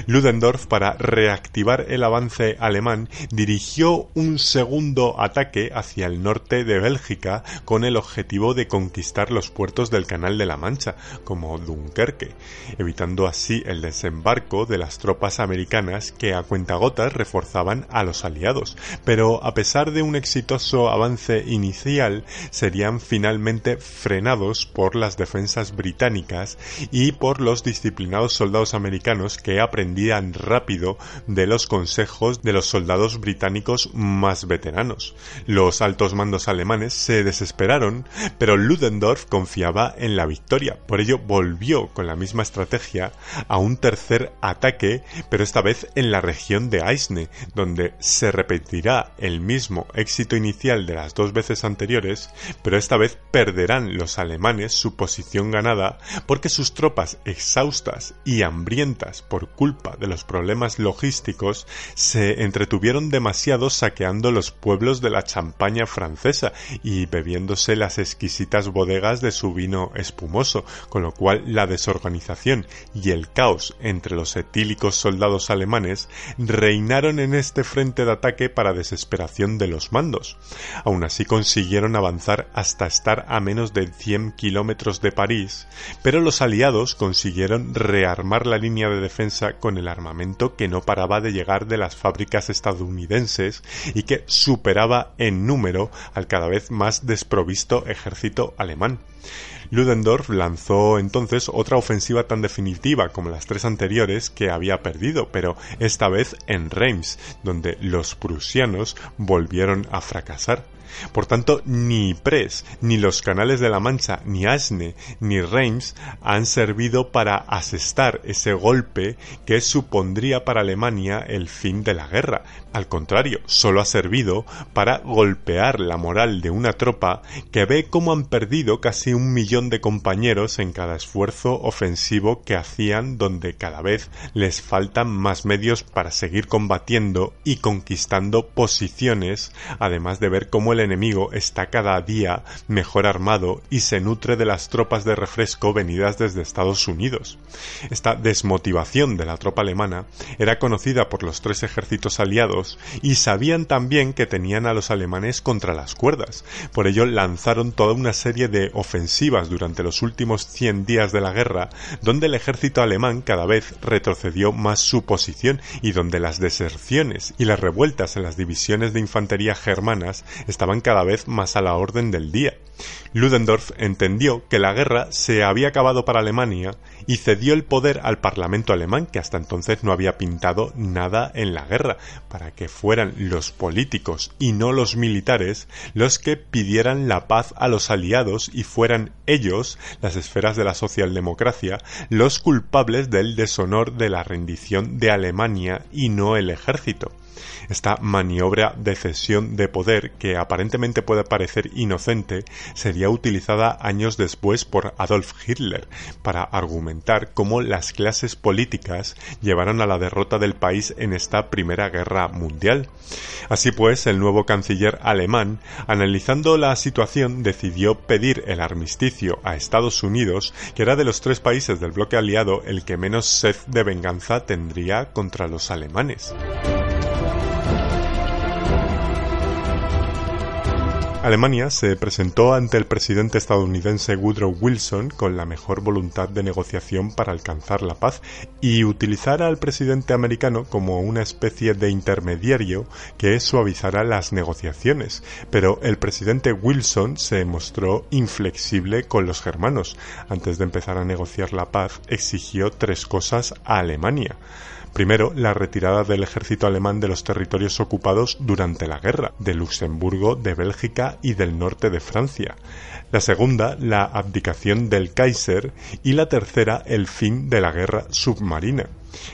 Ludendorff, para reactivar el avance alemán, dirigió un segundo ataque hacia el norte de Bélgica con el objetivo de conquistar los puertos del Canal de la Mancha, como Dunkerque, evitando así el desembarco de las tropas americanas que a cuentagotas reforzaban a los aliados. Pero a pesar de un exitoso avance inicial, serían finalmente frenados por las defensas británicas y por los disciplinados soldados americanos que aprendieron aprendían rápido de los consejos de los soldados británicos más veteranos. Los altos mandos alemanes se desesperaron, pero Ludendorff confiaba en la victoria. Por ello volvió con la misma estrategia a un tercer ataque, pero esta vez en la región de Aisne, donde se repetirá el mismo éxito inicial de las dos veces anteriores, pero esta vez perderán los alemanes su posición ganada porque sus tropas exhaustas y hambrientas por culpa de los problemas logísticos se entretuvieron demasiado saqueando los pueblos de la Champaña francesa y bebiéndose las exquisitas bodegas de su vino espumoso, con lo cual la desorganización y el caos entre los etílicos soldados alemanes reinaron en este frente de ataque para desesperación de los mandos. Aún así consiguieron avanzar hasta estar a menos de 100 kilómetros de París, pero los aliados consiguieron rearmar la línea de defensa con el armamento que no paraba de llegar de las fábricas estadounidenses y que superaba en número al cada vez más desprovisto ejército alemán. Ludendorff lanzó entonces otra ofensiva tan definitiva como las tres anteriores que había perdido, pero esta vez en Reims, donde los prusianos volvieron a fracasar. Por tanto, ni Pres, ni los canales de la Mancha, ni Asne, ni Reims han servido para asestar ese golpe que supondría para Alemania el fin de la guerra. Al contrario, solo ha servido para golpear la moral de una tropa que ve cómo han perdido casi un millón de compañeros en cada esfuerzo ofensivo que hacían donde cada vez les faltan más medios para seguir combatiendo y conquistando posiciones, además de ver cómo el enemigo está cada día mejor armado y se nutre de las tropas de refresco venidas desde Estados Unidos. Esta desmotivación de la tropa alemana era conocida por los tres ejércitos aliados y sabían también que tenían a los alemanes contra las cuerdas. Por ello lanzaron toda una serie de ofensivas durante los últimos 100 días de la guerra, donde el ejército alemán cada vez retrocedió más su posición y donde las deserciones y las revueltas en las divisiones de infantería germanas estaban cada vez más a la orden del día. Ludendorff entendió que la guerra se había acabado para Alemania y cedió el poder al Parlamento alemán, que hasta entonces no había pintado nada en la guerra, para que fueran los políticos y no los militares los que pidieran la paz a los aliados y fueran ellos, las esferas de la socialdemocracia, los culpables del deshonor de la rendición de Alemania y no el ejército esta maniobra de cesión de poder que aparentemente puede parecer inocente sería utilizada años después por Adolf Hitler para argumentar cómo las clases políticas llevaron a la derrota del país en esta Primera Guerra Mundial. Así pues, el nuevo canciller alemán, analizando la situación, decidió pedir el armisticio a Estados Unidos, que era de los tres países del bloque aliado el que menos sed de venganza tendría contra los alemanes. Alemania se presentó ante el presidente estadounidense Woodrow Wilson con la mejor voluntad de negociación para alcanzar la paz y utilizar al presidente americano como una especie de intermediario que suavizara las negociaciones. Pero el presidente Wilson se mostró inflexible con los germanos. Antes de empezar a negociar la paz, exigió tres cosas a Alemania. Primero, la retirada del ejército alemán de los territorios ocupados durante la guerra, de Luxemburgo, de Bélgica y del norte de Francia. La segunda, la abdicación del Kaiser. Y la tercera, el fin de la guerra submarina.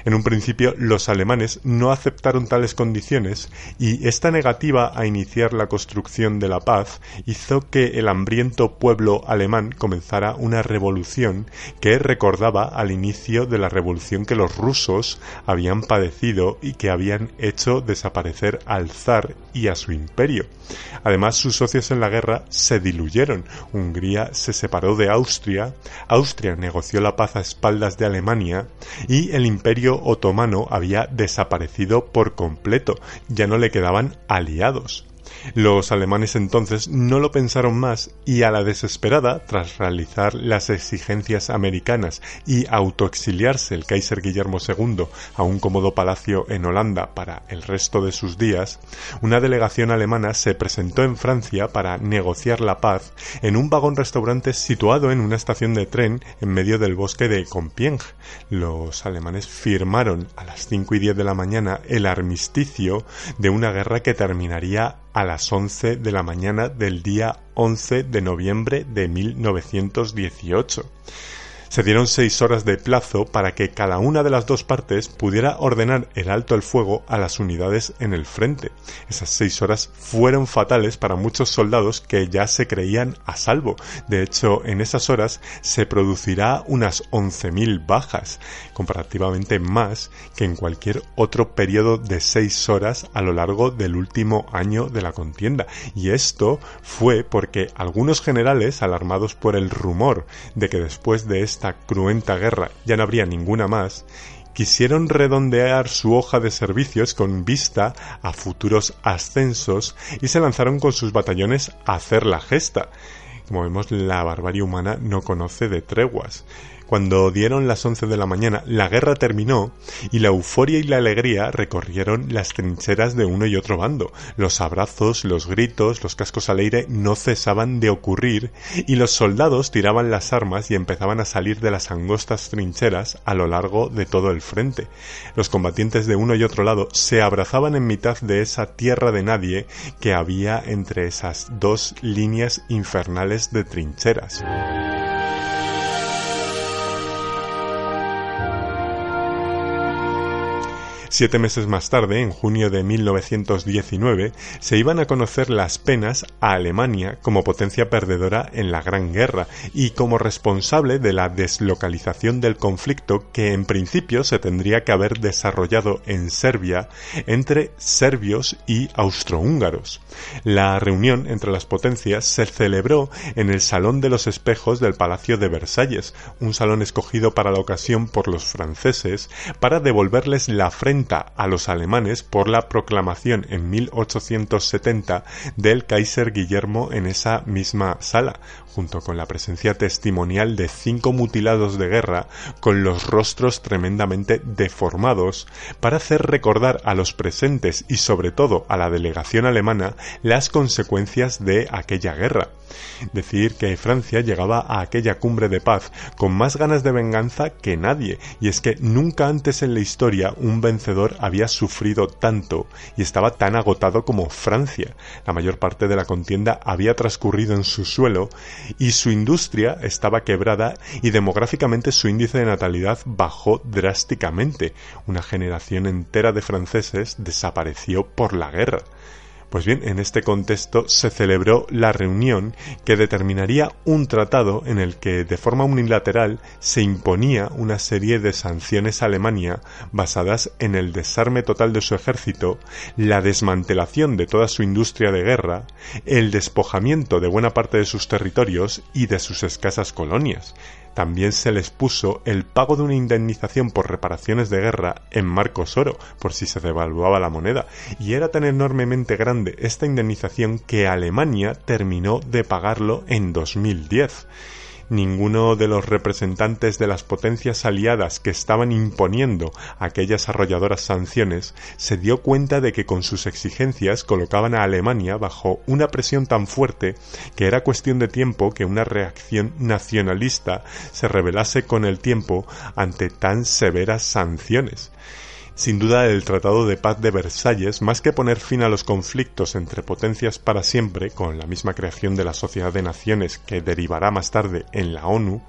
En un principio los alemanes no aceptaron tales condiciones y esta negativa a iniciar la construcción de la paz hizo que el hambriento pueblo alemán comenzara una revolución que recordaba al inicio de la revolución que los rusos habían padecido y que habían hecho desaparecer al zar y a su imperio. Además, sus socios en la guerra se diluyeron. Hungría se separó de Austria, Austria negoció la paz a espaldas de Alemania y el imperio imperio otomano había desaparecido por completo, ya no le quedaban aliados. Los alemanes entonces no lo pensaron más y a la desesperada, tras realizar las exigencias americanas y autoexiliarse el Kaiser Guillermo II a un cómodo palacio en Holanda para el resto de sus días, una delegación alemana se presentó en Francia para negociar la paz en un vagón restaurante situado en una estación de tren en medio del bosque de Compiègne. Los alemanes firmaron a las 5 y 10 de la mañana el armisticio de una guerra que terminaría a las 11 de la mañana del día 11 de noviembre de 1918. Se dieron seis horas de plazo para que cada una de las dos partes pudiera ordenar el alto el fuego a las unidades en el frente. Esas seis horas fueron fatales para muchos soldados que ya se creían a salvo. De hecho, en esas horas se producirá unas 11.000 bajas, comparativamente más que en cualquier otro periodo de seis horas a lo largo del último año de la contienda. Y esto fue porque algunos generales, alarmados por el rumor de que después de este esta cruenta guerra ya no habría ninguna más, quisieron redondear su hoja de servicios con vista a futuros ascensos y se lanzaron con sus batallones a hacer la gesta. Como vemos, la barbarie humana no conoce de treguas. Cuando dieron las once de la mañana, la guerra terminó y la euforia y la alegría recorrieron las trincheras de uno y otro bando. Los abrazos, los gritos, los cascos al aire no cesaban de ocurrir y los soldados tiraban las armas y empezaban a salir de las angostas trincheras a lo largo de todo el frente. Los combatientes de uno y otro lado se abrazaban en mitad de esa tierra de nadie que había entre esas dos líneas infernales de trincheras. Siete meses más tarde, en junio de 1919, se iban a conocer las penas a Alemania como potencia perdedora en la Gran Guerra y como responsable de la deslocalización del conflicto que en principio se tendría que haber desarrollado en Serbia entre serbios y austrohúngaros. La reunión entre las potencias se celebró en el Salón de los Espejos del Palacio de Versalles, un salón escogido para la ocasión por los franceses para devolverles la frente a los alemanes por la proclamación en 1870 del Kaiser Guillermo en esa misma sala, junto con la presencia testimonial de cinco mutilados de guerra con los rostros tremendamente deformados, para hacer recordar a los presentes y sobre todo a la delegación alemana las consecuencias de aquella guerra. Decir que Francia llegaba a aquella cumbre de paz con más ganas de venganza que nadie, y es que nunca antes en la historia un vencedor había sufrido tanto y estaba tan agotado como Francia. La mayor parte de la contienda había transcurrido en su suelo y su industria estaba quebrada y demográficamente su índice de natalidad bajó drásticamente. Una generación entera de franceses desapareció por la guerra. Pues bien, en este contexto se celebró la reunión que determinaría un tratado en el que de forma unilateral se imponía una serie de sanciones a Alemania basadas en el desarme total de su ejército, la desmantelación de toda su industria de guerra, el despojamiento de buena parte de sus territorios y de sus escasas colonias, también se les puso el pago de una indemnización por reparaciones de guerra en marcos oro, por si se devaluaba la moneda, y era tan enormemente grande esta indemnización que Alemania terminó de pagarlo en 2010 ninguno de los representantes de las potencias aliadas que estaban imponiendo aquellas arrolladoras sanciones se dio cuenta de que con sus exigencias colocaban a Alemania bajo una presión tan fuerte que era cuestión de tiempo que una reacción nacionalista se revelase con el tiempo ante tan severas sanciones. Sin duda el Tratado de Paz de Versalles, más que poner fin a los conflictos entre potencias para siempre, con la misma creación de la Sociedad de Naciones que derivará más tarde en la ONU,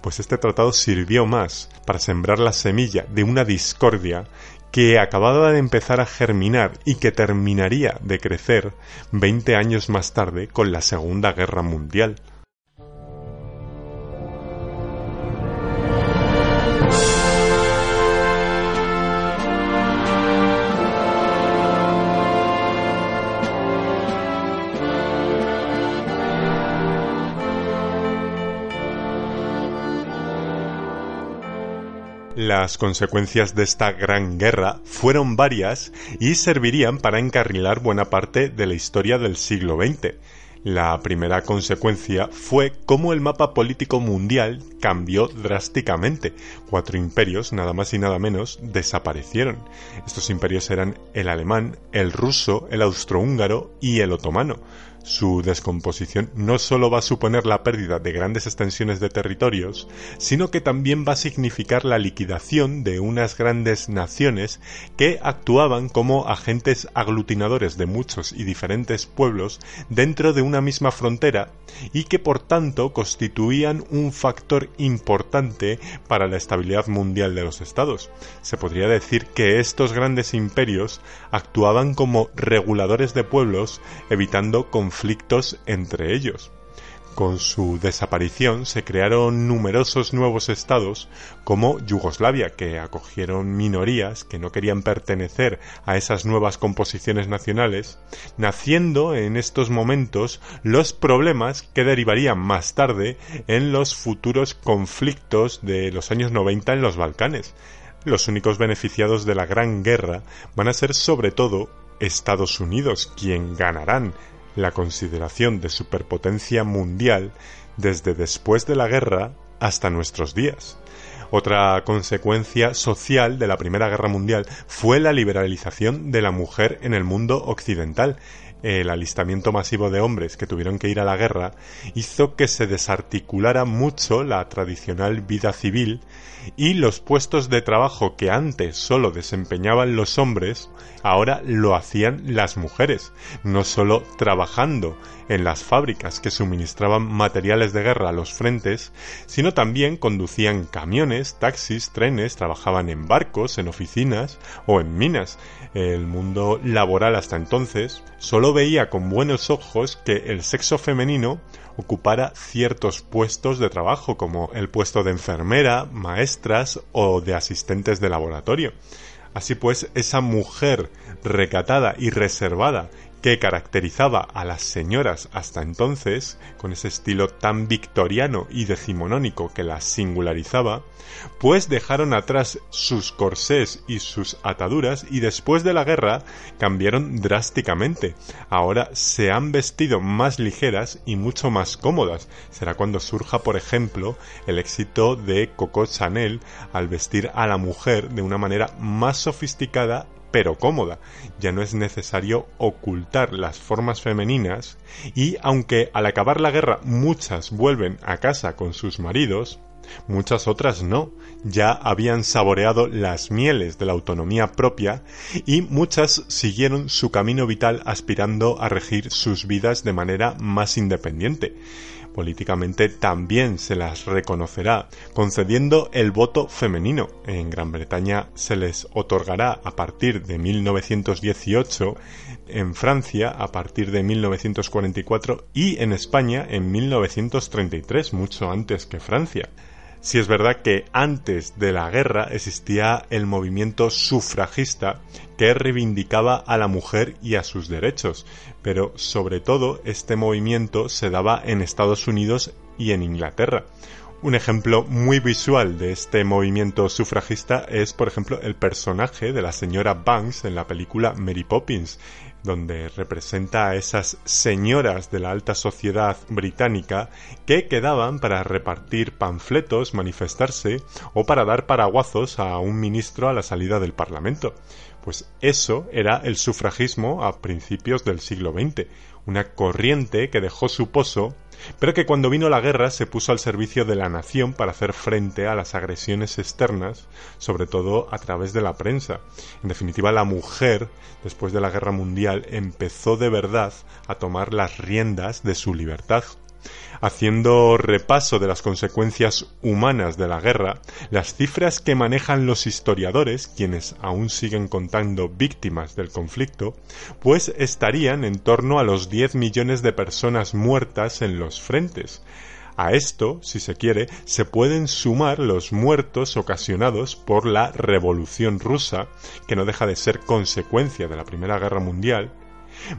pues este tratado sirvió más para sembrar la semilla de una discordia que acababa de empezar a germinar y que terminaría de crecer 20 años más tarde con la Segunda Guerra Mundial. Las consecuencias de esta gran guerra fueron varias y servirían para encarrilar buena parte de la historia del siglo XX. La primera consecuencia fue cómo el mapa político mundial cambió drásticamente. Cuatro imperios, nada más y nada menos, desaparecieron. Estos imperios eran el alemán, el ruso, el austrohúngaro y el otomano. Su descomposición no solo va a suponer la pérdida de grandes extensiones de territorios, sino que también va a significar la liquidación de unas grandes naciones que actuaban como agentes aglutinadores de muchos y diferentes pueblos dentro de una misma frontera y que por tanto constituían un factor importante para la estabilidad mundial de los estados. Se podría decir que estos grandes imperios actuaban como reguladores de pueblos evitando conflictos conflictos entre ellos. Con su desaparición se crearon numerosos nuevos estados como Yugoslavia, que acogieron minorías que no querían pertenecer a esas nuevas composiciones nacionales, naciendo en estos momentos los problemas que derivarían más tarde en los futuros conflictos de los años 90 en los Balcanes. Los únicos beneficiados de la Gran Guerra van a ser sobre todo Estados Unidos, quien ganarán la consideración de superpotencia mundial desde después de la guerra hasta nuestros días. Otra consecuencia social de la Primera Guerra Mundial fue la liberalización de la mujer en el mundo occidental. El alistamiento masivo de hombres que tuvieron que ir a la guerra hizo que se desarticulara mucho la tradicional vida civil y los puestos de trabajo que antes solo desempeñaban los hombres, ahora lo hacían las mujeres, no solo trabajando en las fábricas que suministraban materiales de guerra a los frentes, sino también conducían camiones, taxis, trenes, trabajaban en barcos, en oficinas o en minas. El mundo laboral hasta entonces solo veía con buenos ojos que el sexo femenino ocupara ciertos puestos de trabajo como el puesto de enfermera, maestras o de asistentes de laboratorio. Así pues, esa mujer recatada y reservada que caracterizaba a las señoras hasta entonces, con ese estilo tan victoriano y decimonónico que las singularizaba, pues dejaron atrás sus corsés y sus ataduras y después de la guerra cambiaron drásticamente. Ahora se han vestido más ligeras y mucho más cómodas. Será cuando surja, por ejemplo, el éxito de Coco Chanel al vestir a la mujer de una manera más sofisticada pero cómoda. Ya no es necesario ocultar las formas femeninas y aunque al acabar la guerra muchas vuelven a casa con sus maridos, muchas otras no, ya habían saboreado las mieles de la autonomía propia y muchas siguieron su camino vital aspirando a regir sus vidas de manera más independiente políticamente también se las reconocerá, concediendo el voto femenino. En Gran Bretaña se les otorgará a partir de 1918, en Francia a partir de 1944 y en España en 1933, mucho antes que Francia. Si es verdad que antes de la guerra existía el movimiento sufragista que reivindicaba a la mujer y a sus derechos, pero sobre todo este movimiento se daba en Estados Unidos y en Inglaterra. Un ejemplo muy visual de este movimiento sufragista es, por ejemplo, el personaje de la señora Banks en la película Mary Poppins, donde representa a esas señoras de la alta sociedad británica que quedaban para repartir panfletos, manifestarse o para dar paraguazos a un ministro a la salida del Parlamento. Pues eso era el sufragismo a principios del siglo XX, una corriente que dejó su pozo pero que cuando vino la guerra se puso al servicio de la nación para hacer frente a las agresiones externas, sobre todo a través de la prensa. En definitiva, la mujer, después de la guerra mundial, empezó de verdad a tomar las riendas de su libertad Haciendo repaso de las consecuencias humanas de la guerra, las cifras que manejan los historiadores, quienes aún siguen contando víctimas del conflicto, pues estarían en torno a los 10 millones de personas muertas en los frentes. A esto, si se quiere, se pueden sumar los muertos ocasionados por la Revolución rusa, que no deja de ser consecuencia de la Primera Guerra Mundial,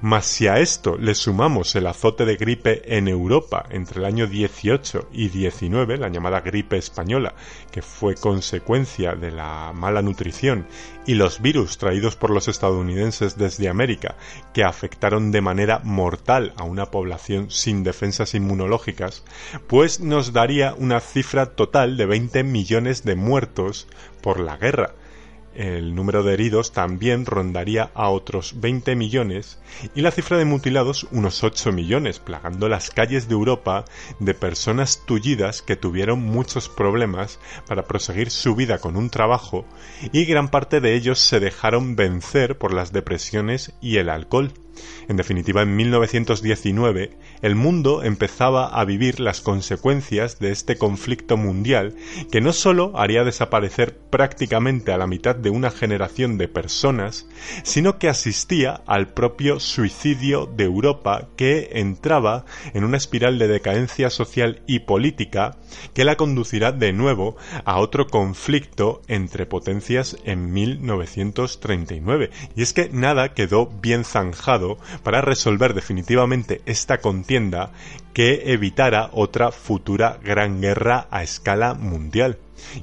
Mas si a esto le sumamos el azote de gripe en Europa entre el año 18 y 19, la llamada gripe española, que fue consecuencia de la mala nutrición, y los virus traídos por los estadounidenses desde América, que afectaron de manera mortal a una población sin defensas inmunológicas, pues nos daría una cifra total de 20 millones de muertos por la guerra, el número de heridos también rondaría a otros 20 millones y la cifra de mutilados unos 8 millones, plagando las calles de Europa de personas tullidas que tuvieron muchos problemas para proseguir su vida con un trabajo y gran parte de ellos se dejaron vencer por las depresiones y el alcohol. En definitiva, en 1919, el mundo empezaba a vivir las consecuencias de este conflicto mundial que no sólo haría desaparecer prácticamente a la mitad de una generación de personas, sino que asistía al propio suicidio de Europa que entraba en una espiral de decadencia social y política que la conducirá de nuevo a otro conflicto entre potencias en 1939. Y es que nada quedó bien zanjado para resolver definitivamente esta contienda que evitara otra futura gran guerra a escala mundial.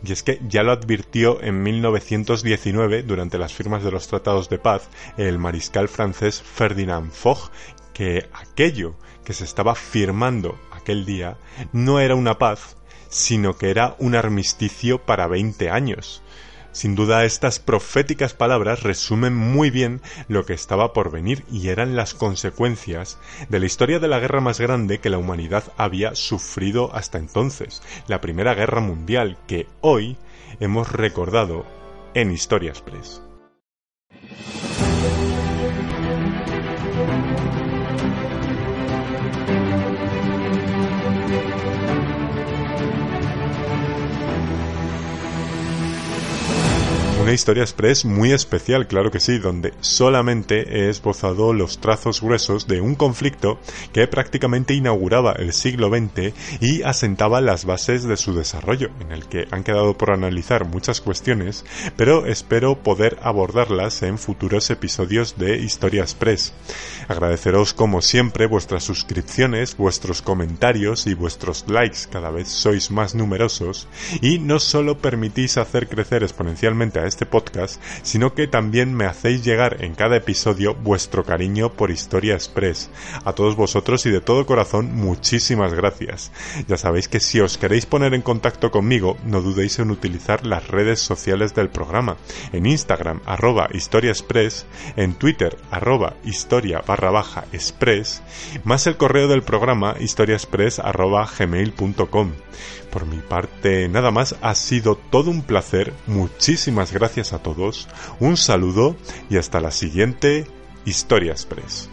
Y es que ya lo advirtió en 1919, durante las firmas de los tratados de paz, el mariscal francés Ferdinand Foch, que aquello que se estaba firmando aquel día no era una paz, sino que era un armisticio para 20 años. Sin duda estas proféticas palabras resumen muy bien lo que estaba por venir y eran las consecuencias de la historia de la guerra más grande que la humanidad había sufrido hasta entonces, la Primera Guerra Mundial que hoy hemos recordado en Historia Express. Una historia express muy especial, claro que sí, donde solamente he esbozado los trazos gruesos de un conflicto que prácticamente inauguraba el siglo XX y asentaba las bases de su desarrollo, en el que han quedado por analizar muchas cuestiones, pero espero poder abordarlas en futuros episodios de Historia Express. Agradeceros como siempre vuestras suscripciones, vuestros comentarios y vuestros likes, cada vez sois más numerosos, y no solo permitís hacer crecer exponencialmente a este este podcast, sino que también me hacéis llegar en cada episodio vuestro cariño por Historia Express. A todos vosotros y de todo corazón, muchísimas gracias. Ya sabéis que si os queréis poner en contacto conmigo, no dudéis en utilizar las redes sociales del programa. En Instagram, arroba Historia Express, en Twitter, arroba historia barra baja más el correo del programa historiaexpress arroba gmail.com. Por mi parte, nada más, ha sido todo un placer. Muchísimas gracias a todos. Un saludo y hasta la siguiente Historia Express.